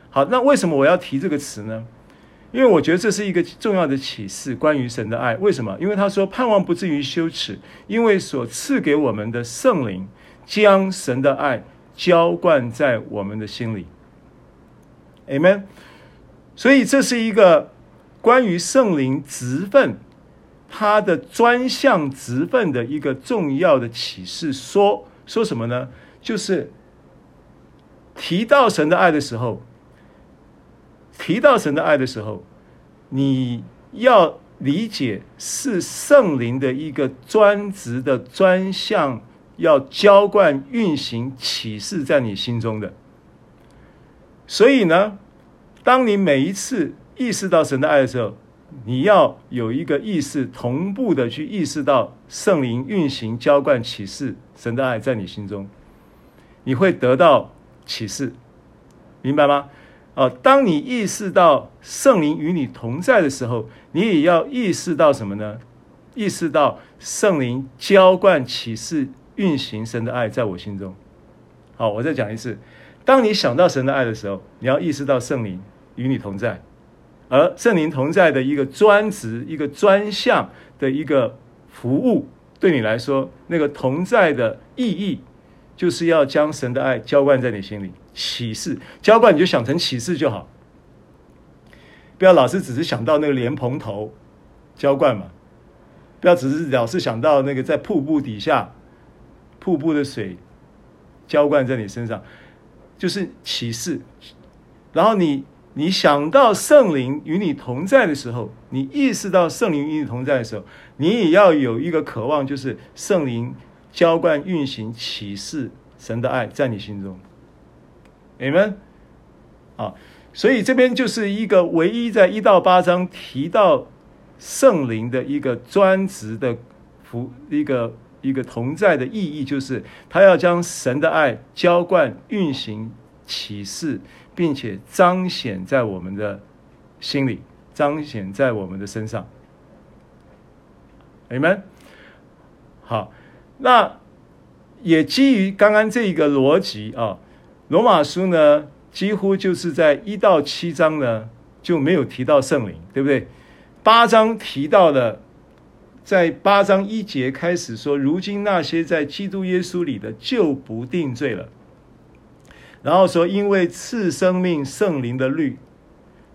好，那为什么我要提这个词呢？因为我觉得这是一个重要的启示，关于神的爱。为什么？因为他说盼望不至于羞耻，因为所赐给我们的圣灵将神的爱浇灌在我们的心里。Amen。所以这是一个。关于圣灵职分，他的专项职分的一个重要的启示说，说什么呢？就是提到神的爱的时候，提到神的爱的时候，你要理解是圣灵的一个专职的专项，要浇灌、运行、启示在你心中的。所以呢，当你每一次。意识到神的爱的时候，你要有一个意识，同步的去意识到圣灵运行、浇灌、启示神的爱在你心中，你会得到启示，明白吗？哦，当你意识到圣灵与你同在的时候，你也要意识到什么呢？意识到圣灵浇灌、启示、运行神的爱在我心中。好，我再讲一次，当你想到神的爱的时候，你要意识到圣灵与你同在。而圣灵同在的一个专职、一个专项的一个服务，对你来说，那个同在的意义，就是要将神的爱浇灌在你心里。启示浇灌，你就想成启示就好，不要老是只是想到那个莲蓬头浇灌嘛，不要只是老是想到那个在瀑布底下瀑布的水浇灌在你身上，就是启示，然后你。你想到圣灵与你同在的时候，你意识到圣灵与你同在的时候，你也要有一个渴望，就是圣灵浇灌、运行、启示神的爱在你心中。你们。啊，所以这边就是一个唯一在一到八章提到圣灵的一个专职的服一个一个同在的意义，就是他要将神的爱浇灌、运行、启示。并且彰显在我们的心里，彰显在我们的身上。Amen。好，那也基于刚刚这一个逻辑啊，罗马书呢，几乎就是在一到七章呢就没有提到圣灵，对不对？八章提到了，在八章一节开始说，如今那些在基督耶稣里的就不定罪了。然后说，因为赐生命圣灵的律，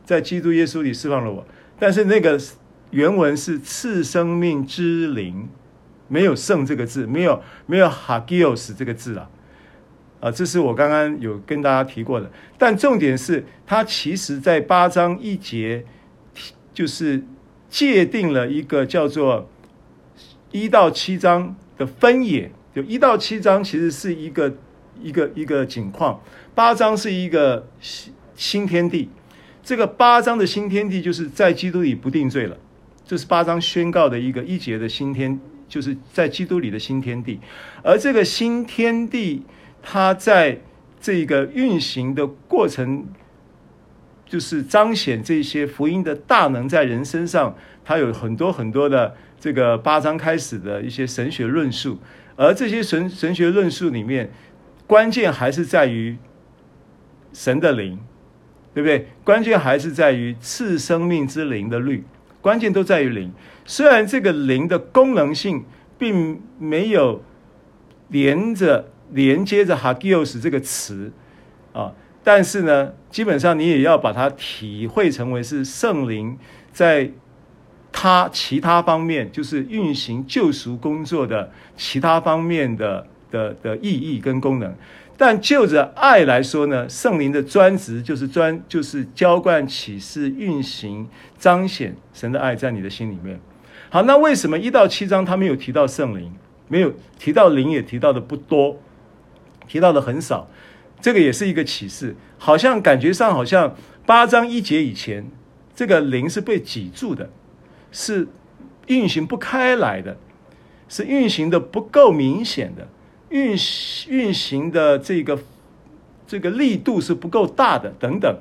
在基督耶稣里释放了我。但是那个原文是赐生命之灵，没有圣这个字，没有没有 hagios 这个字啊。啊，这是我刚刚有跟大家提过的。但重点是，它其实在八章一节，就是界定了一个叫做一到七章的分野。就一到七章其实是一个一个一个景况。八章是一个新新天地，这个八章的新天地就是在基督里不定罪了，这是八章宣告的一个一节的新天，就是在基督里的新天地。而这个新天地，它在这个运行的过程，就是彰显这些福音的大能在人身上，它有很多很多的这个八章开始的一些神学论述，而这些神神学论述里面，关键还是在于。神的灵，对不对？关键还是在于赐生命之灵的律，关键都在于灵。虽然这个灵的功能性并没有连着连接着 hagios 这个词啊，但是呢，基本上你也要把它体会成为是圣灵在他其他方面，就是运行救赎工作的其他方面的的的意义跟功能。但就着爱来说呢，圣灵的专职就是专就是浇灌启示、运行、彰显神的爱在你的心里面。好，那为什么一到七章他没有提到圣灵，没有提到灵，也提到的不多，提到的很少？这个也是一个启示，好像感觉上好像八章一节以前，这个灵是被挤住的，是运行不开来的，是运行的不够明显的。运运行的这个这个力度是不够大的，等等，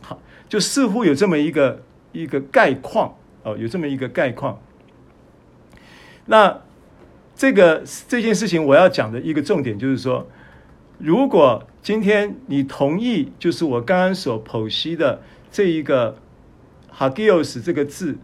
好，就似乎有这么一个一个概况哦，有这么一个概况。那这个这件事情我要讲的一个重点就是说，如果今天你同意，就是我刚刚所剖析的这一个 hagios 这个字。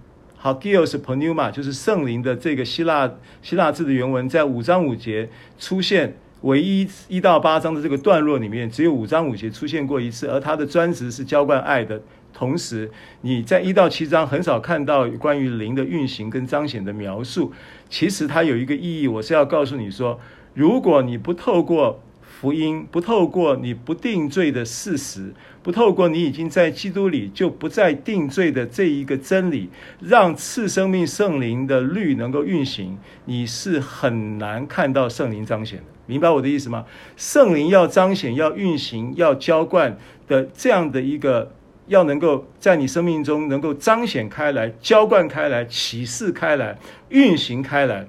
Hagios Pneuma 就是圣灵的这个希腊希腊字的原文，在五章五节出现，唯一一到八章的这个段落里面，只有五章五节出现过一次，而它的专职是浇灌爱的。同时，你在一到七章很少看到关于灵的运行跟彰显的描述。其实它有一个意义，我是要告诉你说，如果你不透过福音，不透过你不定罪的事实，不透过你已经在基督里就不再定罪的这一个真理，让赐生命圣灵的律能够运行，你是很难看到圣灵彰显的。明白我的意思吗？圣灵要彰显、要运行、要浇灌的这样的一个，要能够在你生命中能够彰显开来、浇灌开来、启示开来、运行开来，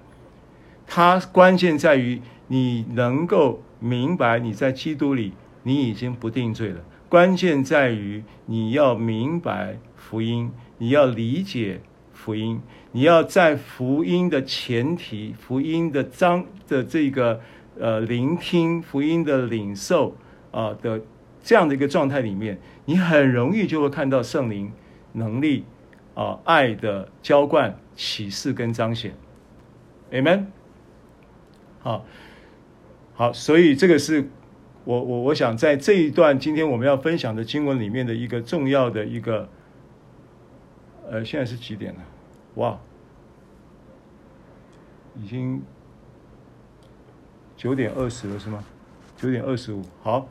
它关键在于你能够。明白你在基督里，你已经不定罪了。关键在于你要明白福音，你要理解福音，你要在福音的前提、福音的章的这个呃聆听、福音的领受啊、的这样的一个状态里面，你很容易就会看到圣灵能力啊、爱的浇灌、启示跟彰显。Amen。好。好，所以这个是我我我想在这一段今天我们要分享的经文里面的一个重要的一个，呃，现在是几点了？哇，已经九点二十了是吗？九点二十五。好，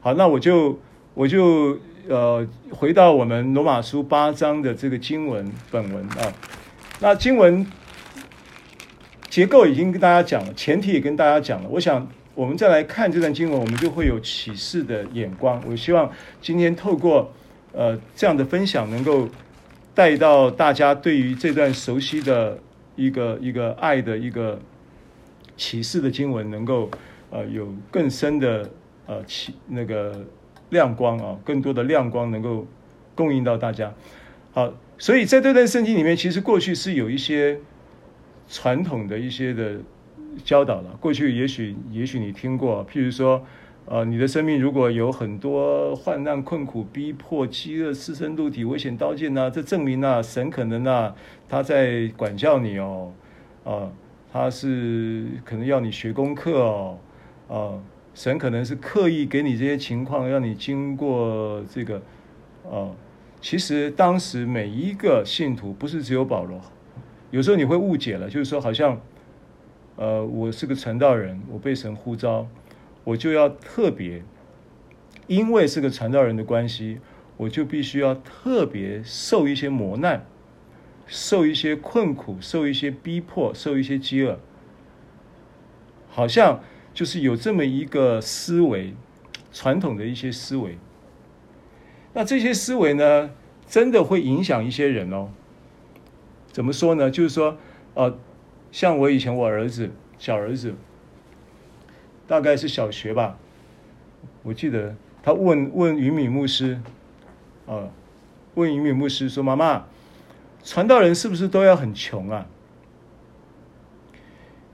好，那我就我就呃，回到我们罗马书八章的这个经文本文啊，那经文结构已经跟大家讲了，前提也跟大家讲了。我想我们再来看这段经文，我们就会有启示的眼光。我希望今天透过呃这样的分享，能够带到大家对于这段熟悉的一个一个爱的一个启示的经文，能够呃有更深的呃启那个。亮光啊，更多的亮光能够供应到大家。好，所以在这段圣经里面，其实过去是有一些传统的一些的教导了。过去也许也许你听过，譬如说，呃，你的生命如果有很多患难、困苦、逼迫、饥饿、失身露体、危险、刀剑呐，这证明啊，神可能啊，他在管教你哦，啊、他是可能要你学功课哦，啊、神可能是刻意给你这些情况，让你经过这个，哦，其实当时每一个信徒不是只有保罗，有时候你会误解了，就是说好像，呃，我是个传道人，我被神呼召，我就要特别，因为是个传道人的关系，我就必须要特别受一些磨难，受一些困苦，受一些逼迫，受一些饥饿，好像。就是有这么一个思维，传统的一些思维。那这些思维呢，真的会影响一些人哦。怎么说呢？就是说，呃，像我以前我儿子小儿子，大概是小学吧，我记得他问问云敏牧师，呃，问云敏牧师说：“妈妈，传道人是不是都要很穷啊？”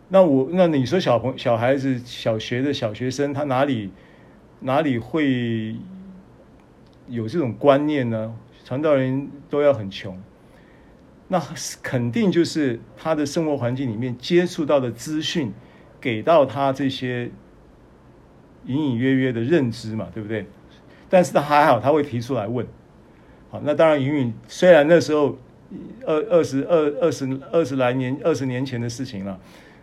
那我那你说小朋小孩子小学的小学生他哪里哪里会有这种观念呢？传道人都要很穷，那肯定就是他的生活环境里面接触到的资讯，给到他这些隐隐约约的认知嘛，对不对？但是他还好，他会提出来问。好，那当然，隐隐虽然那时候二二十二二十二十来年二十年前的事情了。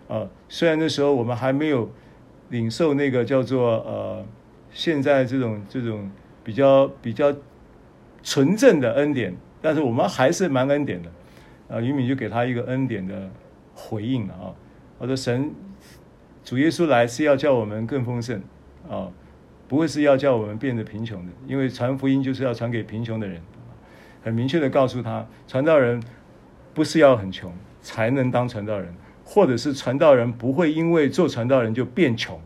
啊，虽然那时候我们还没有领受那个叫做呃，现在这种这种比较比较纯正的恩典，但是我们还是蛮恩典的。啊，于敏就给他一个恩典的回应啊，我说神主耶稣来是要叫我们更丰盛啊，不会是要叫我们变得贫穷的，因为传福音就是要传给贫穷的人。很明确的告诉他，传道人不是要很穷才能当传道人。或者是传道人不会因为做传道人就变穷，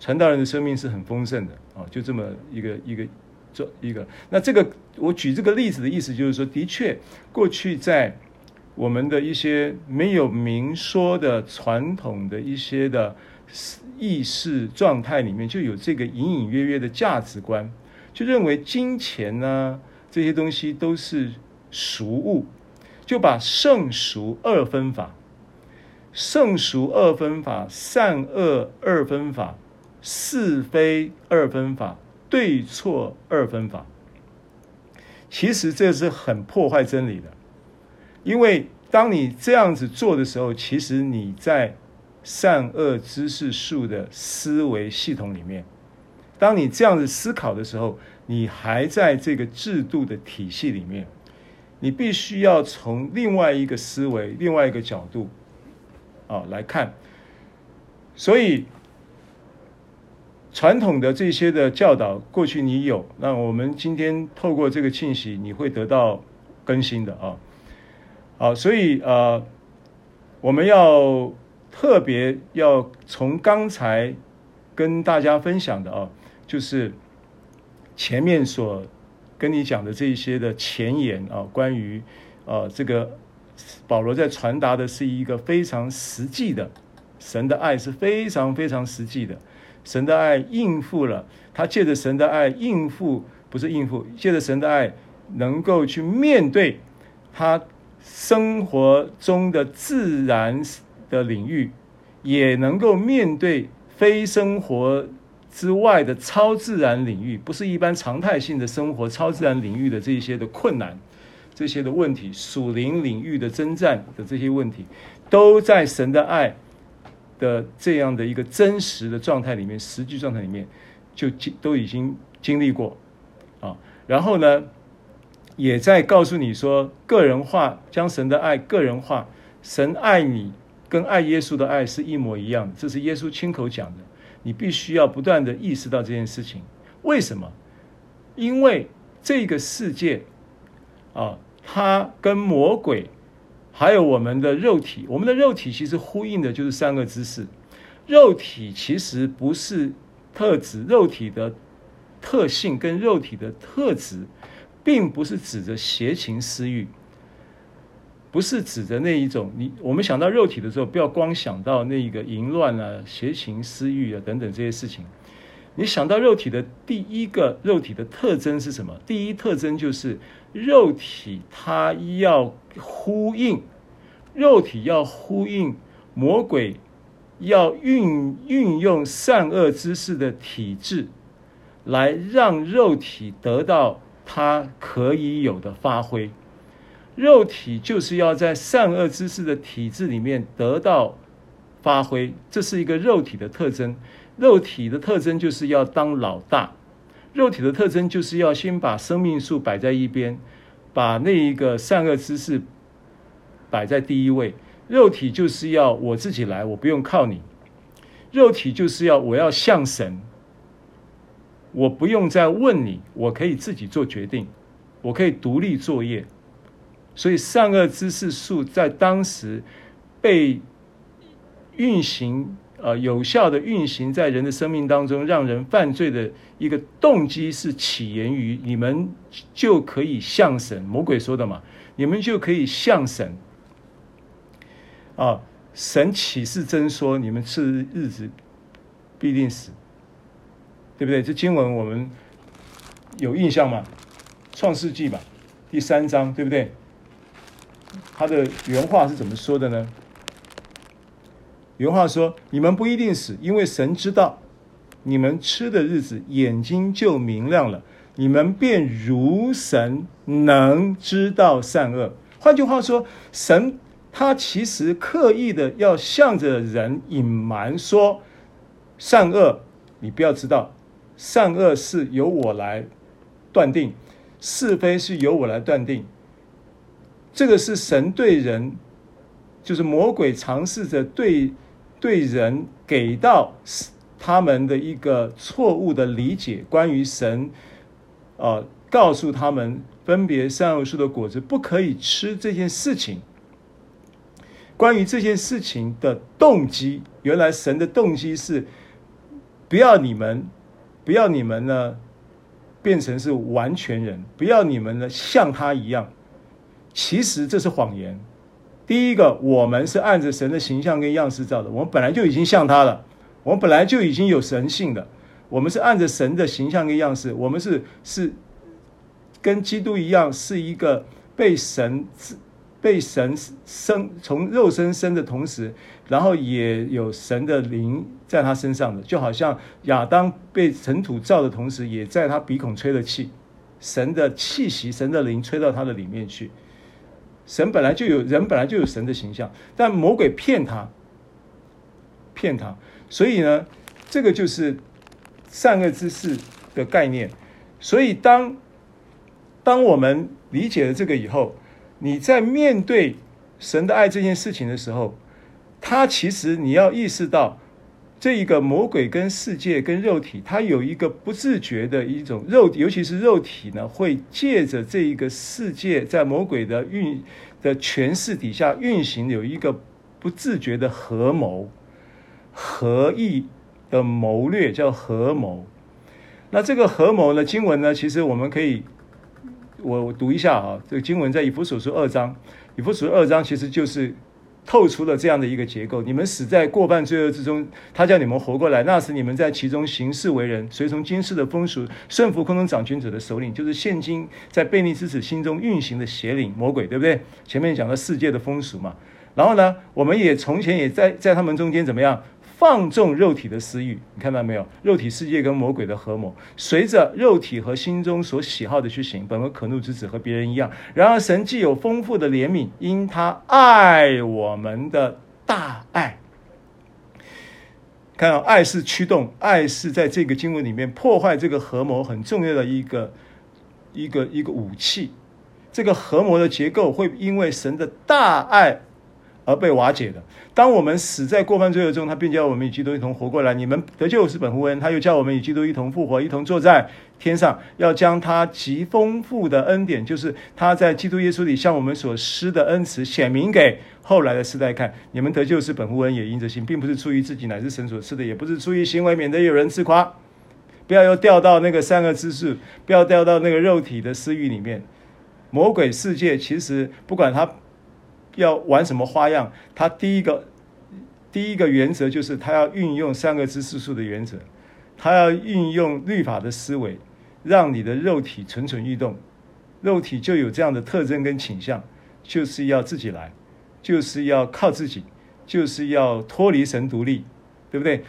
传道人的生命是很丰盛的啊，就这么一个一个做一个。那这个我举这个例子的意思就是说，的确过去在我们的一些没有明说的传统的一些的意识状态里面，就有这个隐隐约约的价值观，就认为金钱呢这些东西都是俗物，就把圣俗二分法。圣俗二分法、善恶二分法、是非二分法、对错二分法，其实这是很破坏真理的。因为当你这样子做的时候，其实你在善恶知识树的思维系统里面，当你这样子思考的时候，你还在这个制度的体系里面，你必须要从另外一个思维、另外一个角度。啊，来看，所以传统的这些的教导，过去你有，那我们今天透过这个信息，你会得到更新的啊。好，所以呃，我们要特别要从刚才跟大家分享的啊，就是前面所跟你讲的这些的前言啊，关于啊这个。保罗在传达的是一个非常实际的，神的爱是非常非常实际的，神的爱应付了他，借着神的爱应付，不是应付，借着神的爱能够去面对他生活中的自然的领域，也能够面对非生活之外的超自然领域，不是一般常态性的生活，超自然领域的这些的困难。这些的问题，属灵领域的征战的这些问题，都在神的爱的这样的一个真实的状态里面，实际状态里面，就经都已经经历过，啊。然后呢，也在告诉你说，个人化，将神的爱个人化，神爱你跟爱耶稣的爱是一模一样的，这是耶稣亲口讲的。你必须要不断的意识到这件事情。为什么？因为这个世界啊，它跟魔鬼还有我们的肉体，我们的肉体其实呼应的就是三个知识。肉体其实不是特质，肉体的。特性跟肉体的特质，并不是指着邪情私欲，不是指着那一种。你我们想到肉体的时候，不要光想到那个淫乱啊、邪情私欲啊等等这些事情。你想到肉体的第一个肉体的特征是什么？第一特征就是肉体它要呼应，肉体要呼应魔鬼要运运用善恶之事的体质。来让肉体得到它可以有的发挥，肉体就是要在善恶之事的体制里面得到发挥，这是一个肉体的特征。肉体的特征就是要当老大，肉体的特征就是要先把生命树摆在一边，把那一个善恶知识摆在第一位。肉体就是要我自己来，我不用靠你。肉体就是要我要向神。我不用再问你，我可以自己做决定，我可以独立作业。所以善恶知识树在当时被运行，呃，有效的运行在人的生命当中，让人犯罪的一个动机是起源于你们就可以像神，魔鬼说的嘛，你们就可以像神。啊，神岂是真说你们是日子必定死？对不对？这经文我们有印象吗？创世纪吧，第三章，对不对？他的原话是怎么说的呢？原话说：“你们不一定死，因为神知道你们吃的日子，眼睛就明亮了，你们便如神，能知道善恶。”换句话说，神他其实刻意的要向着人隐瞒说善恶，你不要知道。善恶是由我来断定，是非是由我来断定。这个是神对人，就是魔鬼尝试着对对人给到他们的一个错误的理解，关于神，呃，告诉他们分别善恶树的果子不可以吃这件事情。关于这件事情的动机，原来神的动机是不要你们。不要你们呢变成是完全人，不要你们呢像他一样。其实这是谎言。第一个，我们是按着神的形象跟样式造的，我们本来就已经像他了，我们本来就已经有神性的，我们是按着神的形象跟样式，我们是是跟基督一样，是一个被神被神生从肉身生的同时，然后也有神的灵在他身上的，就好像亚当被尘土造的同时，也在他鼻孔吹了气，神的气息、神的灵吹到他的里面去。神本来就有人，本来就有神的形象，但魔鬼骗他，骗他，所以呢，这个就是善恶之事的概念。所以当当我们理解了这个以后，你在面对神的爱这件事情的时候，他其实你要意识到，这一个魔鬼跟世界跟肉体，它有一个不自觉的一种肉，尤其是肉体呢，会借着这一个世界在魔鬼的运的权势底下运行，有一个不自觉的合谋、合意的谋略，叫合谋。那这个合谋呢，经文呢，其实我们可以。我我读一下啊，这个经文在以弗所书二章，以弗所书二章其实就是透出了这样的一个结构：你们死在过半罪恶之中，他叫你们活过来。那时你们在其中行事为人，随从今世的风俗，顺服空中掌权者的首领，就是现今在悖逆之子心中运行的邪灵魔鬼，对不对？前面讲了世界的风俗嘛。然后呢，我们也从前也在在他们中间怎么样？放纵肉体的私欲，你看到没有？肉体世界跟魔鬼的合谋，随着肉体和心中所喜好的去行，本为可怒之子，和别人一样。然而神既有丰富的怜悯，因他爱我们的大爱，看到爱是驱动，爱是在这个经文里面破坏这个合谋很重要的一个一个一个武器。这个合谋的结构会因为神的大爱而被瓦解的。当我们死在过犯罪恶中，他便叫我们与基督一同活过来。你们得救是本乎恩，他又叫我们与基督一同复活，一同坐在天上，要将他极丰富的恩典，就是他在基督耶稣里向我们所施的恩慈，显明给后来的世代看。你们得救是本乎恩，也因着信，并不是出于自己，乃是神所赐的；也不是出于行为，免得有人自夸。不要又掉到那个善恶之树，不要掉到那个肉体的私欲里面。魔鬼世界其实不管他要玩什么花样，他第一个第一个原则就是他要运用善恶之树的原则，他要运用律法的思维，让你的肉体蠢蠢欲动，肉体就有这样的特征跟倾向，就是要自己来，就是要靠自己，就是要脱离神独立，对不对？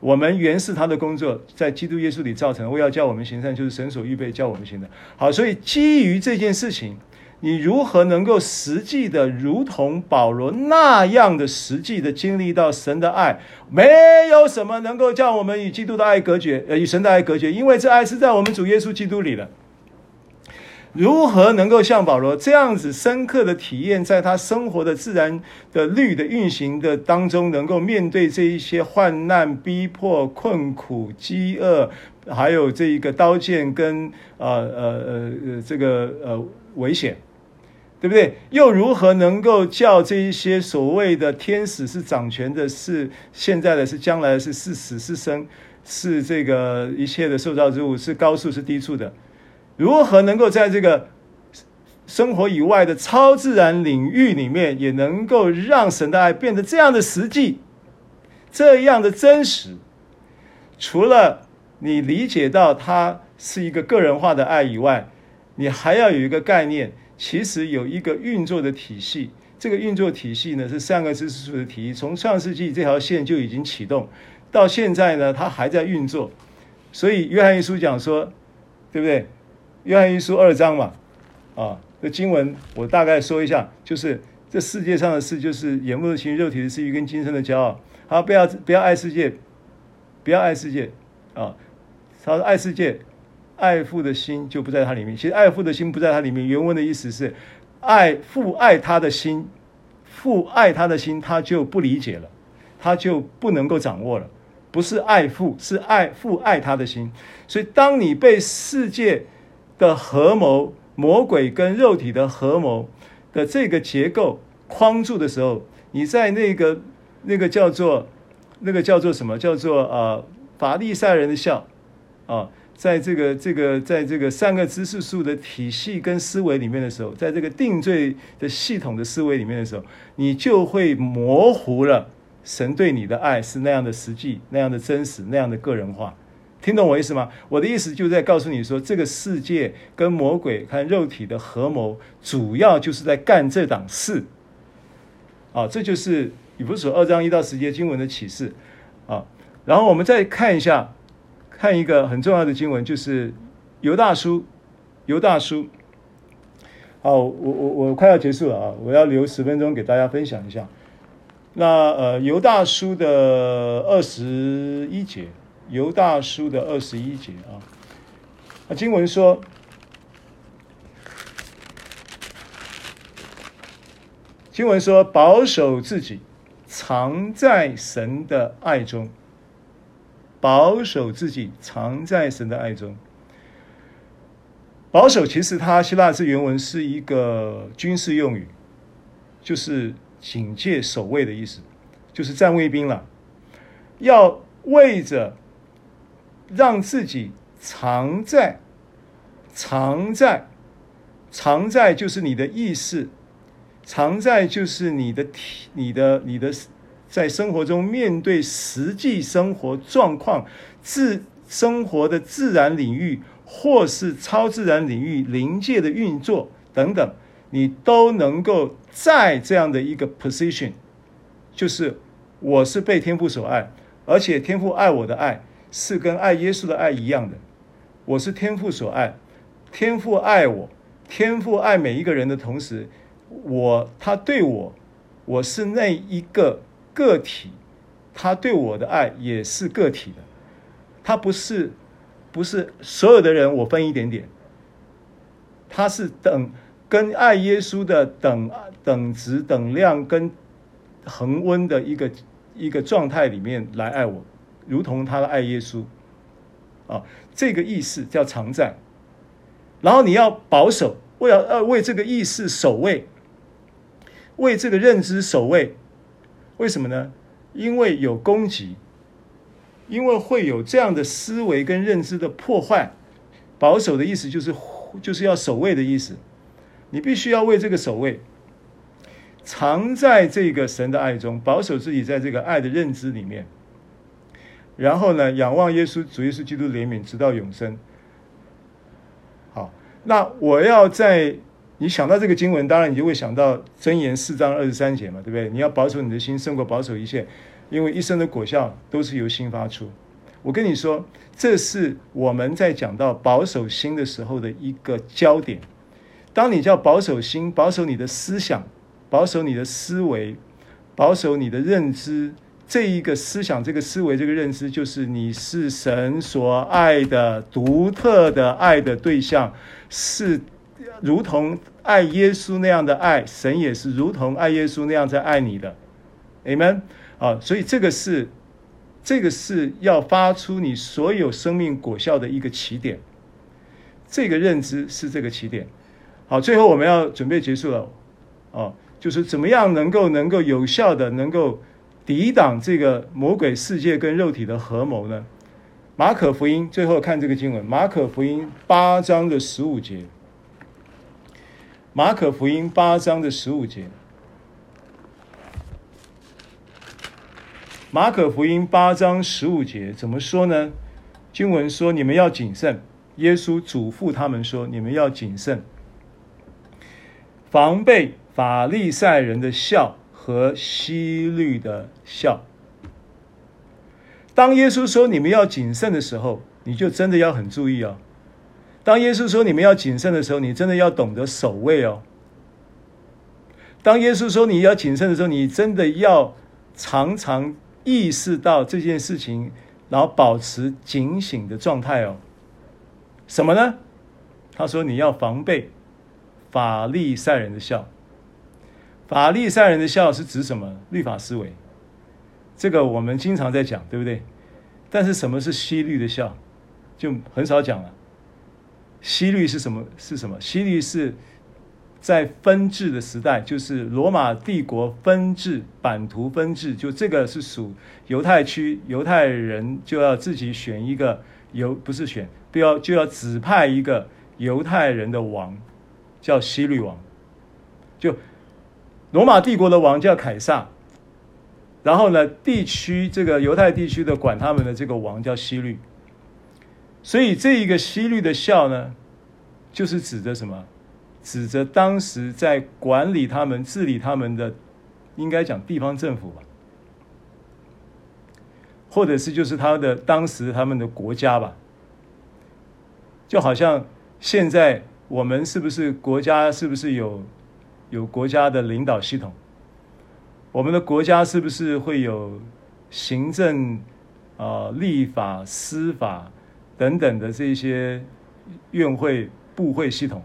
我们原是他的工作，在基督耶稣里造成。为要叫我们行善，就是神所预备叫我们行的。好，所以基于这件事情，你如何能够实际的，如同保罗那样的实际的经历到神的爱？没有什么能够叫我们与基督的爱隔绝，呃，与神的爱隔绝，因为这爱是在我们主耶稣基督里的。如何能够像保罗这样子深刻的体验，在他生活的自然的律的运行的当中，能够面对这一些患难、逼迫、困苦、饥饿，还有这一个刀剑跟呃呃呃这个呃危险，对不对？又如何能够叫这一些所谓的天使是掌权的，是现在的，是将来的，是是死是生，是这个一切的受造之物，是高处是低处的？如何能够在这个生活以外的超自然领域里面，也能够让神的爱变得这样的实际，这样的真实？除了你理解到它是一个个人化的爱以外，你还要有一个概念，其实有一个运作的体系。这个运作体系呢，是善恶之树的体系，从上世纪这条线就已经启动，到现在呢，它还在运作。所以约翰一书讲说，对不对？约翰一书二章嘛，啊，这经文我大概说一下，就是这世界上的事，就是眼目的情、肉体的私欲跟今生的骄傲。好，不要不要爱世界，不要爱世界啊！他说爱世界，爱父的心就不在他里面。其实爱父的心不在他里面，原文的意思是爱父爱他的心，父爱他的心，他就不理解了，他就不能够掌握了。不是爱父，是爱父爱他的心。所以当你被世界的合谋，魔鬼跟肉体的合谋的这个结构框住的时候，你在那个那个叫做那个叫做什么？叫做啊法利赛人的笑啊，在这个这个在这个三个知识树的体系跟思维里面的时候，在这个定罪的系统的思维里面的时候，你就会模糊了神对你的爱是那样的实际、那样的真实、那样的个人化。听懂我意思吗？我的意思就在告诉你说，这个世界跟魔鬼和肉体的合谋，主要就是在干这档事。啊，这就是以弗所二章一到十节经文的启示。啊，然后我们再看一下，看一个很重要的经文，就是犹大叔。犹大叔。好，我我我快要结束了啊，我要留十分钟给大家分享一下。那呃，犹大叔的二十一节。犹大叔的二十一节啊，啊经文说，经文说，保守自己，藏在神的爱中。保守自己，藏在神的爱中。保守其实它希腊字原文是一个军事用语，就是警戒、守卫的意思，就是站卫兵了，要为着。让自己藏在，藏在，藏在就是你的意识，藏在就是你的体，你的你的在生活中面对实际生活状况、自生活的自然领域，或是超自然领域灵界的运作等等，你都能够在这样的一个 position，就是我是被天父所爱，而且天父爱我的爱。是跟爱耶稣的爱一样的，我是天父所爱，天父爱我，天父爱每一个人的同时，我他对我，我是那一个个体，他对我的爱也是个体的，他不是不是所有的人我分一点点，他是等跟爱耶稣的等等值等量跟恒温的一个一个状态里面来爱我，如同他的爱耶稣啊，这个意思叫常在。然后你要保守，为了呃为这个意识守卫，为这个认知守卫。为什么呢？因为有攻击，因为会有这样的思维跟认知的破坏。保守的意思就是就是要守卫的意思。你必须要为这个守卫，藏在这个神的爱中，保守自己在这个爱的认知里面。然后呢，仰望耶稣主耶稣基督怜悯，直到永生。好，那我要在。你想到这个经文，当然你就会想到箴言四章二十三节嘛，对不对？你要保守你的心，胜过保守一切，因为一生的果效都是由心发出。我跟你说，这是我们在讲到保守心的时候的一个焦点。当你叫保守心，保守你的思想，保守你的思维，保守你的认知，这一个思想、这个思维、这个认知，就是你是神所爱的独特的爱的对象，是如同。爱耶稣那样的爱，神也是如同爱耶稣那样在爱你的你们啊！所以这个是，这个是要发出你所有生命果效的一个起点，这个认知是这个起点。好，最后我们要准备结束了，哦，就是怎么样能够能够有效的能够抵挡这个魔鬼世界跟肉体的合谋呢？马可福音最后看这个经文，马可福音八章的十五节。马可福音八章的十五节，马可福音八章十五节怎么说呢？经文说：“你们要谨慎。”耶稣嘱咐他们说：“你们要谨慎，防备法利赛人的笑和希律的笑。”当耶稣说你们要谨慎的时候，你就真的要很注意哦。当耶稣说你们要谨慎的时候，你真的要懂得守卫哦。当耶稣说你要谨慎的时候，你真的要常常意识到这件事情，然后保持警醒的状态哦。什么呢？他说你要防备法利赛人的笑。法利赛人的笑是指什么？律法思维。这个我们经常在讲，对不对？但是什么是希律的笑，就很少讲了。希律是什么？是什么？希律是在分治的时代，就是罗马帝国分治、版图分治，就这个是属犹太区，犹太人就要自己选一个犹，不是选，不要就要指派一个犹太人的王，叫希律王。就罗马帝国的王叫凯撒，然后呢，地区这个犹太地区的管他们的这个王叫希律。所以这一个西律的酵呢，就是指着什么？指着当时在管理他们、治理他们的，应该讲地方政府吧，或者是就是他的当时他们的国家吧。就好像现在我们是不是国家？是不是有有国家的领导系统？我们的国家是不是会有行政、啊、立法、司法？等等的这些院会、部会系统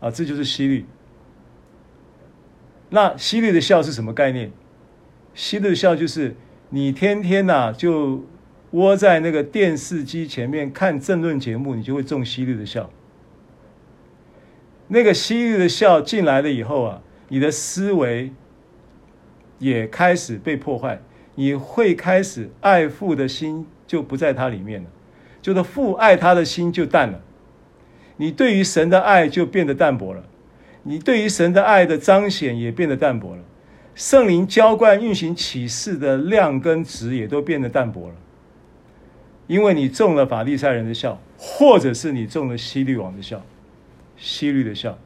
啊，这就是希律。那希律的笑是什么概念？希律的笑就是你天天呐、啊、就窝在那个电视机前面看政论节目，你就会中希律的笑。那个希律的笑进来了以后啊，你的思维也开始被破坏，你会开始爱父的心就不在它里面了。就是父爱他的心就淡了，你对于神的爱就变得淡薄了，你对于神的爱的彰显也变得淡薄了，圣灵浇灌运行启示的量跟值也都变得淡薄了，因为你中了法利赛人的笑，或者是你中了希律王的笑，希律的笑，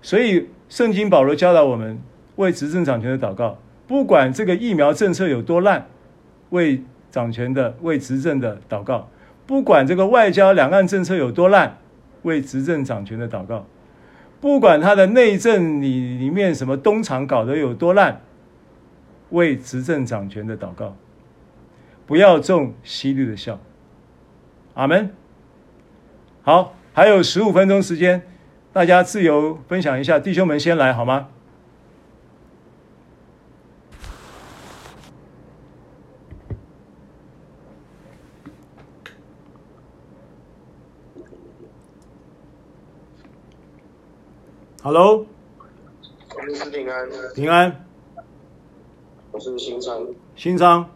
所以圣经保罗教导我们为执政掌权的祷告，不管这个疫苗政策有多烂，为掌权的为执政的祷告。不管这个外交两岸政策有多烂，为执政掌权的祷告；不管他的内政里里面什么东厂搞得有多烂，为执政掌权的祷告。不要中希律的笑。阿门。好，还有十五分钟时间，大家自由分享一下，弟兄们先来好吗？Hello，我是平安。平安。我是新昌。新昌。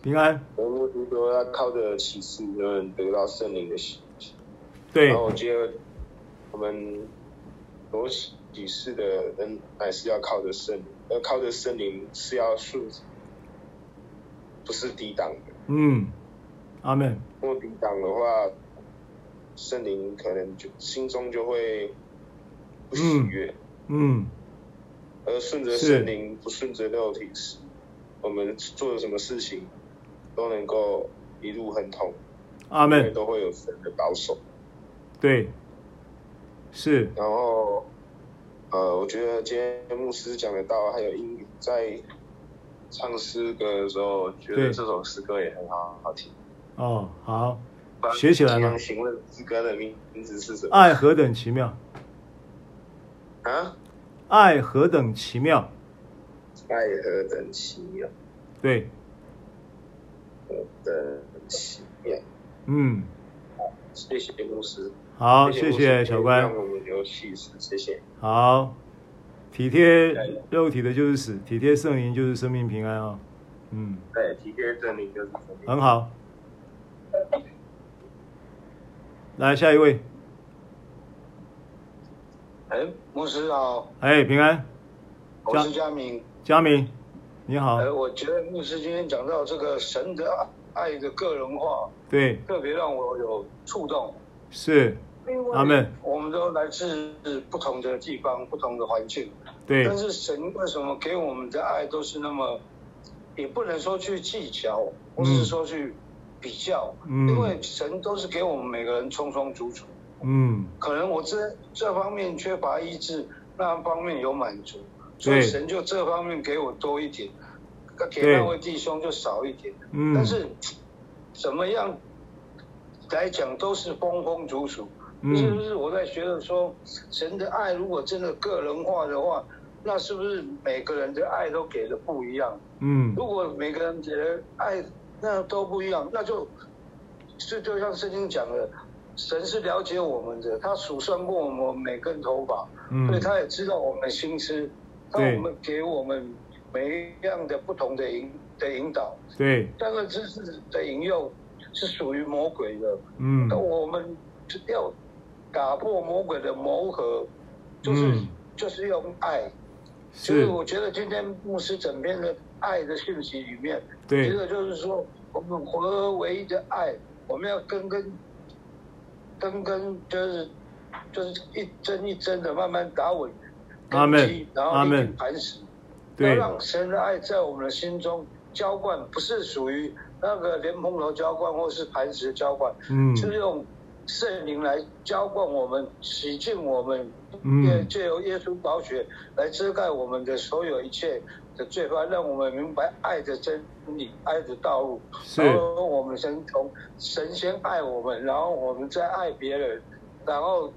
平安。我们如果要靠着启示，能得到圣灵的喜。对。然后我觉得，我们有启示的人还是要靠着圣灵，要靠着圣灵是要顺，不是抵挡的。嗯。阿门。如果抵挡的话，圣灵可能就心中就会。不喜悦，嗯，而顺着圣灵，不顺着肉体时，我们做了什么事情都能够一路亨通。阿门。都会有神的保守。对，是。然后，呃，我觉得今天牧师讲的道，还有英语在唱诗歌的时候，觉得这首诗歌也很好好听。哦，好，学起来了。请问诗歌的名名字是什么？爱何等奇妙。啊，爱何等奇妙！爱何等奇妙！对，何等奇妙！嗯，谢谢牧师。好，谢谢小关。让我们有启示，谢谢。好，体贴肉体的就是死，体贴圣灵就是生命平安啊、哦。嗯，对，体贴圣灵就是生命。很好。来，下一位。哎，牧师好。哎，平安。我是佳明。佳明，你好。哎，我觉得牧师今天讲到这个神的爱的个人化，对，特别让我有触动。是。阿门。我们都来自不同的地方，不同的环境。对。但是神为什么给我们的爱都是那么，也不能说去计较，不是说去比较，嗯，因为神都是给我们每个人充充足足。嗯，可能我这这方面缺乏医治，那方面有满足，所以神就这方面给我多一点，给那位弟兄就少一点。嗯，但是怎么样来讲都是风风足足。嗯，是不是我在觉得说，神的爱如果真的个人化的话，那是不是每个人的爱都给的不一样？嗯，如果每个人给的爱那都不一样，那就就就像圣经讲的。神是了解我们的，他数算过我们每根头发，嗯，所以他也知道我们心思，他我们给我们每一样的不同的引的引导，对，但是知识的引诱是属于魔鬼的，嗯，那我们要打破魔鬼的谋合，就是、嗯、就是用爱，就是我觉得今天牧师整篇的爱的讯息里面，对，这个就是说我们合而为一的爱，我们要跟跟。根根就是就是一针一针的慢慢打稳根基，然后一定磐石。要让神的爱在我们的心中浇灌，不是属于那个莲蓬头浇灌，或是磐石浇灌，嗯，就是用圣灵来浇灌我们，洗净我们，嗯，借由耶稣宝血来遮盖我们的所有一切的罪犯，让我们明白爱的真理、爱的道路。然后我们先从神先爱我们，然后我们再爱别人，然后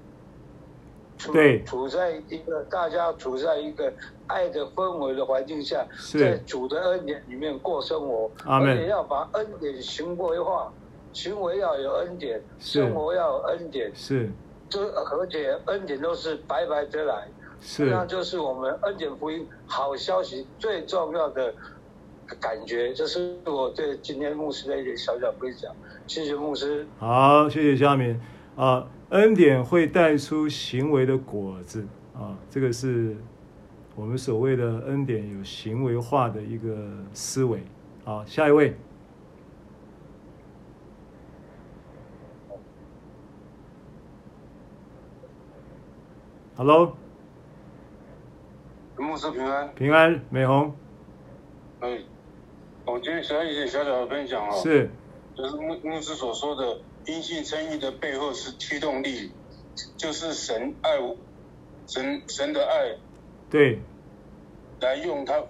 处处在一个大家处在一个爱的氛围的环境下，在主的恩典里面过生活。而且要把恩典行为化，行为要有恩典，生活要有恩典。是，这而且恩典都是白白得来。是，那就是我们恩典福音好消息最重要的感觉，这是我对今天牧师的一点小小分享。谢谢牧师。好，谢谢佳明。啊，恩典会带出行为的果子啊，这个是我们所谓的恩典有行为化的一个思维。好，下一位。Hello。牧师平安，平安美红。哎，我今天想要一点小小的分享哦。是，就是牧牧师所说的因信称义的背后是驱动力，就是神爱，神神的爱。对。来用它，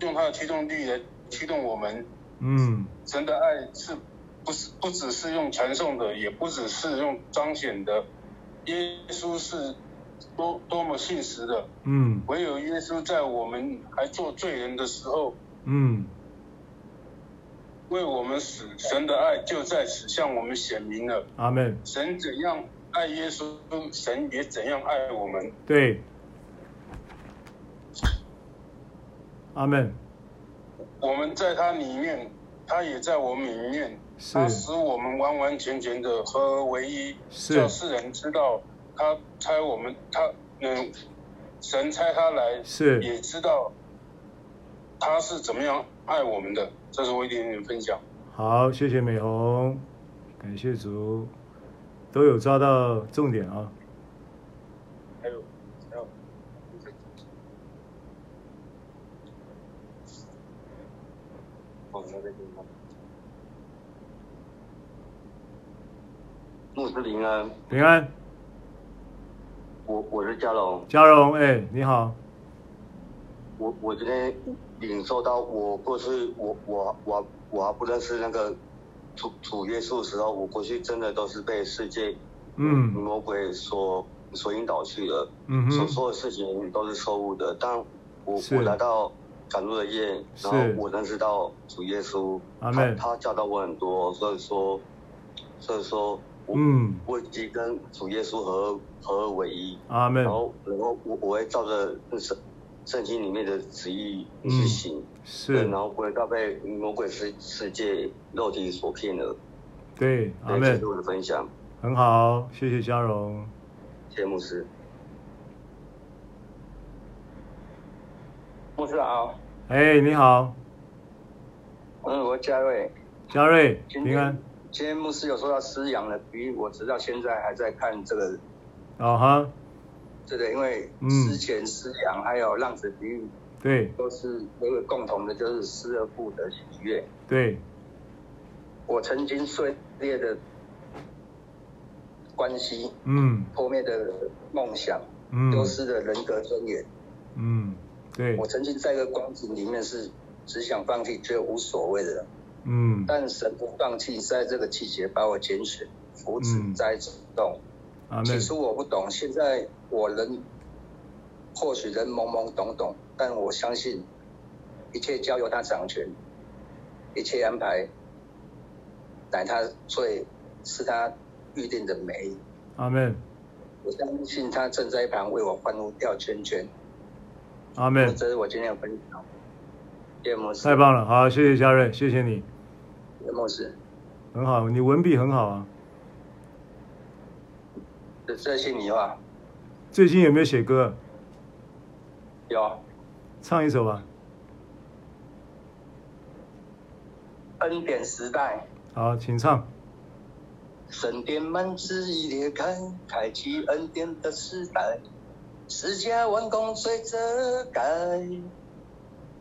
用它的驱动力来驱动我们。嗯。神的爱是不是不只是用传送的，也不只是用彰显的，耶稣是多多么信实的。嗯。唯有耶稣在我们还做罪人的时候，嗯，为我们死，神的爱就在此向我们显明了。阿门。神怎样爱耶稣，神也怎样爱我们。对。阿门。我们在他里面，他也在我们里面。他使我们完完全全的合而为一，叫世人知道他猜我们，他嗯，神猜他来，是也知道他是怎么样爱我们的。这是我一点点分享。好，谢谢美红，感谢主，都有抓到重点啊。还有还有，哦，那个地方。牧师平安，平安。我我是嘉荣，嘉荣，哎、欸，你好。我我今天领受到，我过去我我我我还不认识那个主主耶稣的时候，我过去真的都是被世界嗯魔鬼所所引导去的，嗯所做的事情都是错误的。但我我来到赶路的夜，然后我认识到主耶稣，他他教导我很多，所以说所以说。嗯，我已经跟主耶稣合合二为一。阿门。然后，然后我我会照着圣圣经里面的旨意去行。嗯、是。然后不会再被魔鬼世世界肉体所骗了。对，阿门。这是我的分享。很好，谢谢嘉荣。谢谢牧师。牧师好。哎，你好。嗯，我嘉瑞。嘉瑞，平安。今天牧师有说到失羊的比喻，我直到现在还在看这个。啊哈。对的，因为狮前狮羊还有浪子比喻，对，都是有个共同的，就是失而复得喜悦。对。我曾经碎裂的关系，嗯，破灭的梦想，嗯，丢失的人格尊严，嗯，对。我曾经在一个光景里面是只想放弃，觉得无所谓的。嗯，但神不放弃，在这个季节把我拣选、扶持、栽种。啊，起初我不懂，现在我仍或许仍懵懵懂懂，但我相信一切交由他掌权，一切安排乃他最是他预定的美。阿门。我相信他正在一旁为我欢呼跳圈圈。阿门。这是我今天的分享。太棒了，好，谢谢嘉瑞，谢谢你。很好，你文笔很好啊。这这些你话。最近有没有写歌？有。唱一首吧。恩典时代。好，请唱。神殿门子一裂开，开启恩典的时代，世界完工罪遮盖。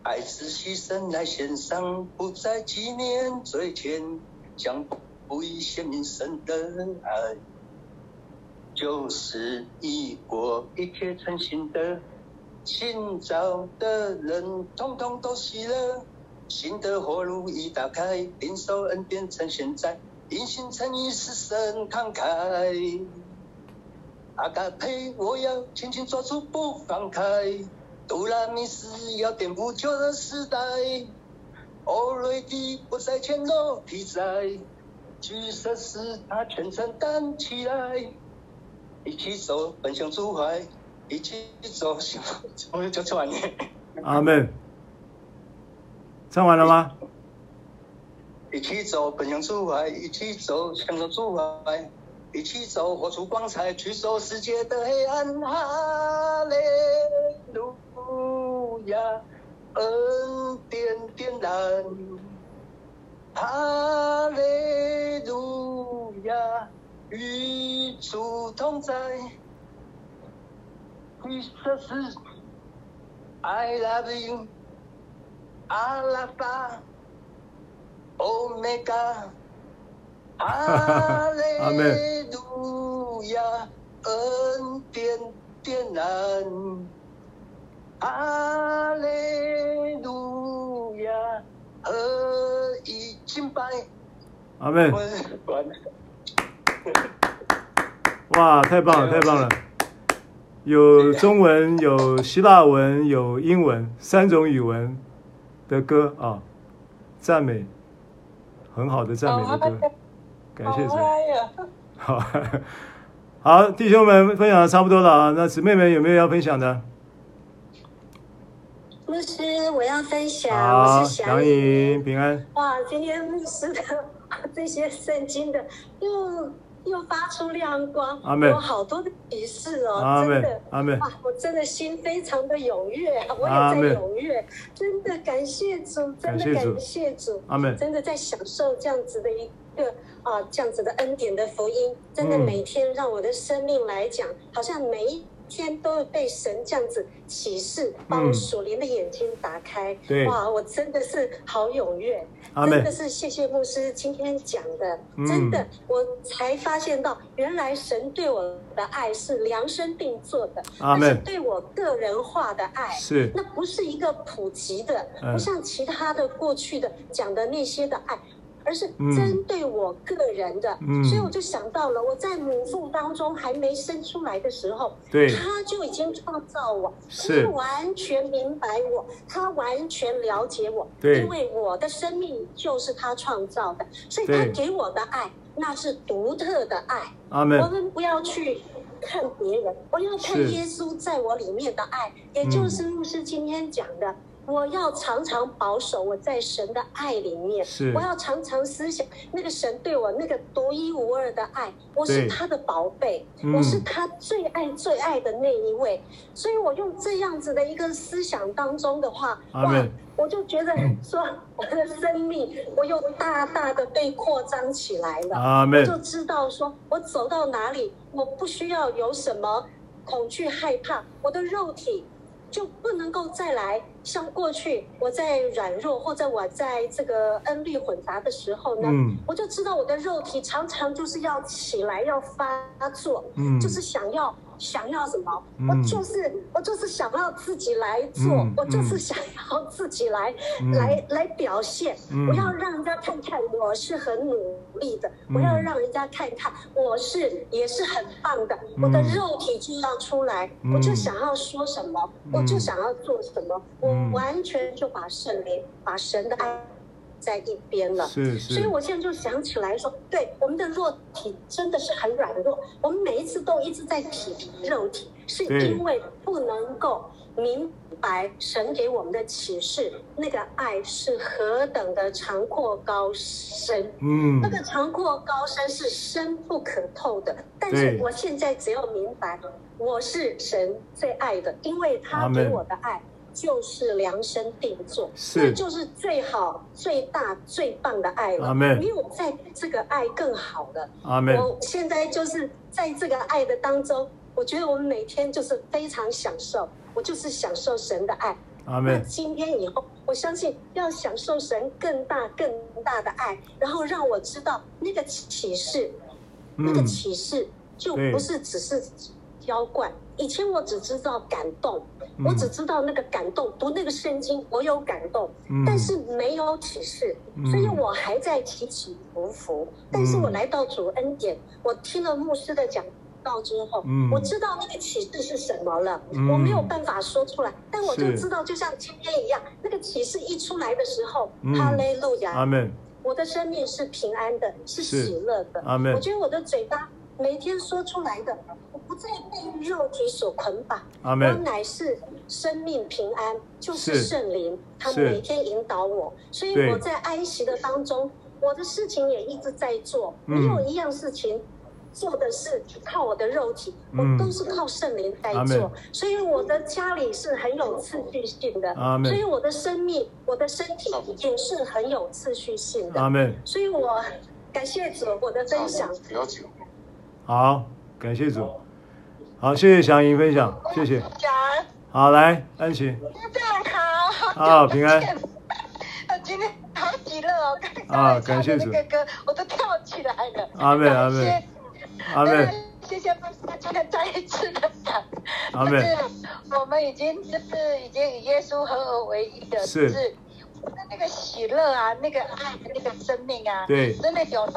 爱是牺牲来献上，不再纪念罪愆，将不以显明生的爱。旧事已过，一切成新的，新造的人通通都喜乐，新的活路已打开，领受恩典趁现在，因心诚意是神慷慨。阿嘎呸，我要紧紧抓住不放开。杜拉米斯要颠覆旧的时代，欧瑞迪不再全都替代，橘色是他全承担起来，一起走奔向主怀，一起走，我就唱完了。阿门。唱完了吗？一起走奔向主怀，一起走向着主怀，一起走活出光彩，驱走世界的黑暗。哈利路。亚，恩典点燃，哈利路亚，与主同在。Jesus, I love you, 阿拉法，Omega，哈利路亚，恩典点燃。哈利路亚，合一，敬拜。阿门。哇，太棒了，太棒了！有中文、有希腊文、有英文三种语文的歌啊，赞美，很好的赞美的歌，感谢主。好，[laughs] 好，弟兄们分享的差不多了啊，那姊妹们有没有要分享的？牧师，我要分享，好，我是祥颖，平安。哇，今天牧师的 [laughs] 这些圣经的又又发出亮光，阿有好多的启示哦，真的，阿妹。哇，我真的心非常的踊跃，我也在踊跃，真的感谢主，真的感谢主，阿门。真的在享受这样子的一个啊，这样子的恩典的福音，真的每天让我的生命来讲，好像每一。天都被神这样子启示，把我属灵的眼睛打开。对，哇，我真的是好踊跃，真的是谢谢牧师今天讲的，真的我才发现到，原来神对我的爱是量身定做的，阿们，是对我个人化的爱，是，那不是一个普及的，不像其他的过去的讲的那些的爱。而是针对我个人的，嗯、所以我就想到了，我在母腹当中还没生出来的时候，对，他就已经创造我，是。他完全明白我，他完全了解我，对，因为我的生命就是他创造的，所以他给我的爱那是独特的爱。我们不要去看别人，我要看耶稣在我里面的爱，也就是牧师今天讲的。我要常常保守我在神的爱里面，是。我要常常思想那个神对我那个独一无二的爱，我是他的宝贝，我是他最爱最爱的那一位，所以我用这样子的一个思想当中的话，哇，我就觉得 [clears throat] 说我的生命我又大大的被扩张起来了，我就知道说我走到哪里，我不需要有什么恐惧害怕，我的肉体。就不能够再来像过去我在软弱或者我在这个恩律混杂的时候呢，嗯、我就知道我的肉体常常就是要起来要发作，嗯、就是想要。想要什么？嗯、我就是我就是想要自己来做，嗯、我就是想要自己来、嗯、来来表现。嗯、我要让人家看看我是很努力的，嗯、我要让人家看看我是也是很棒的。嗯、我的肉体就要出来，嗯、我就想要说什么，嗯、我就想要做什么，嗯、我完全就把圣灵、把神的爱。在一边了，是是，所以我现在就想起来说，对，我们的肉体真的是很软弱，我们每一次都一直在体肉体，是因为不能够明白神给我们的启示，那个爱是何等的长阔高深，嗯，那个长阔高深是深不可透的，但是我现在只要明白，我是神最爱的，因为他给我的爱。就是量身定做，是，就是最好、最大、最棒的爱了。没有在这个爱更好的。阿门。我现在就是在这个爱的当中，我觉得我们每天就是非常享受，我就是享受神的爱。阿门。那今天以后，我相信要享受神更大、更大的爱，然后让我知道那个启示，那个启示就不是只是浇灌。以前我只知道感动。我只知道那个感动，读那个圣经，我有感动，但是没有启示，所以我还在起起伏伏。但是我来到主恩典，我听了牧师的讲道之后，我知道那个启示是什么了。我没有办法说出来，但我就知道，就像今天一样，那个启示一出来的时候，哈利路亚，阿门。我的生命是平安的，是喜乐的，阿门。我觉得我的嘴巴每天说出来的。不再被肉体所捆绑，我乃是生命平安，就是。圣灵，他每天引导我，所以我在安息的当中，我的事情也一直在做，没有一样事情做的是靠我的肉体，我都是靠圣灵在做，所以我的家里是很有次序性的，所以我的生命，我的身体也是很有次序性的，所以我感谢主，我的分享，好，感谢主。好，谢谢祥莹分享，谢谢。好，来安琪。大家好。啊，平安。[laughs] 今天好喜乐哦！啊，感谢主。那个歌，我都跳起来了。阿妹，阿妹。阿妹。谢谢牧师今天再一次的讲。阿妹。我们已经就是已经与耶稣合而为一的，是。那个喜乐啊，那个爱，那个生命啊，对，真的有。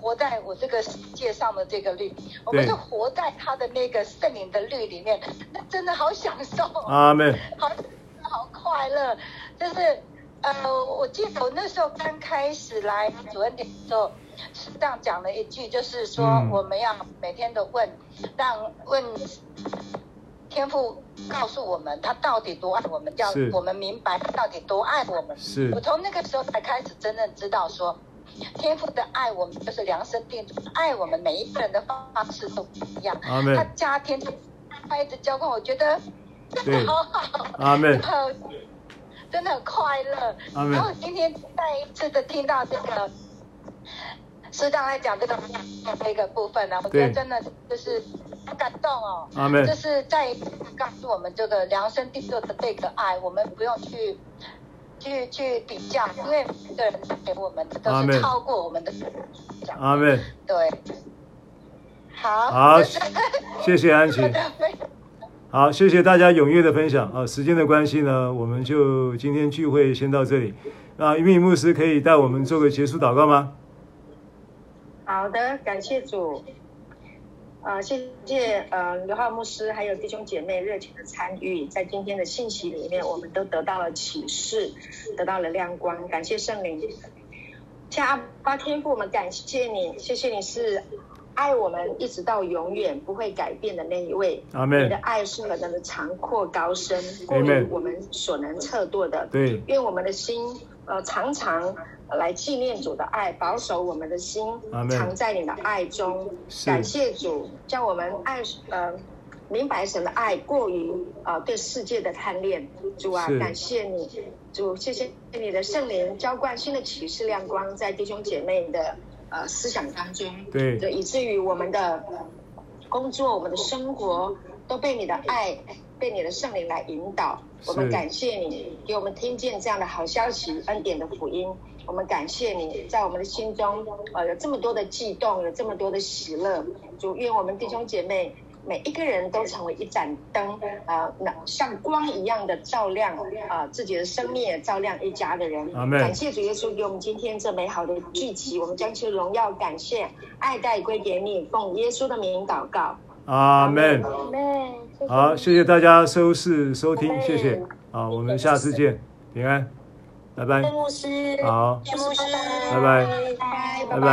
活在我这个世界上的这个律，我们是活在他的那个圣灵的律里面，那真的好享受。阿门。好，好快乐。就是呃，我记得我那时候刚开始来主恩典的时候，是这样讲了一句，就是说我们要每天都问，让问天父告诉我们他到底多爱我们，要我们明白他到底多爱我们。是。我从那个时候才开始真正知道说。天父的爱，我们就是量身定做，爱我们每一个人的方式都不一样。阿门。他加添的爱的浇灌，我觉得真的好好。[laughs] 阿门。真的很快乐。阿门。然后今天再一次的听到这个师长来讲这个这个部分呢，我觉得真的就是很感动哦。阿门。就是再告诉我们这个量身定做的这个爱，我们不用去。去去比较，因为每个人给我们的都是超过我们的。阿妹。对。好。好，谢谢安琪。好，谢谢大家踊跃的分享啊！时间的关系呢，我们就今天聚会先到这里。那云敏牧师可以带我们做个结束祷告吗？好的，感谢主。啊、呃，谢谢呃刘浩牧师还有弟兄姐妹热情的参与，在今天的信息里面，我们都得到了启示，得到了亮光。感谢圣灵，亲阿爸天父，我们感谢你，谢谢你是爱我们一直到永远不会改变的那一位。阿门。你的爱是何等的长阔高深，过于我们所能测度的。对。愿我们的心呃常常。来纪念主的爱，保守我们的心，藏在你的爱中。感谢主，叫我们爱呃明白神的爱，过于呃对世界的贪恋。主啊，感谢你，主，谢谢你的圣灵浇灌新的启示亮光在弟兄姐妹的呃思想当中。对，以至于我们的工作、我们的生活都被你的爱、被你的圣灵来引导。我们感谢你，给我们听见这样的好消息、恩典的福音。我们感谢你，在我们的心中，呃，有这么多的悸动，有这么多的喜乐。主，愿我们弟兄姐妹每一个人都成为一盏灯，啊、呃，像光一样的照亮啊、呃、自己的生命，也照亮一家的人。感谢主耶稣给我们今天这美好的聚集，我们将其荣耀、感谢、爱戴归给你，奉耶稣的名祷告。阿门。好，谢谢大家收视收听，谢谢。好，我们下次见，平安。拜拜，牧师，好，拜拜，拜拜，拜拜，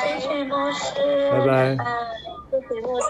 谢谢牧师，拜拜，谢谢牧师。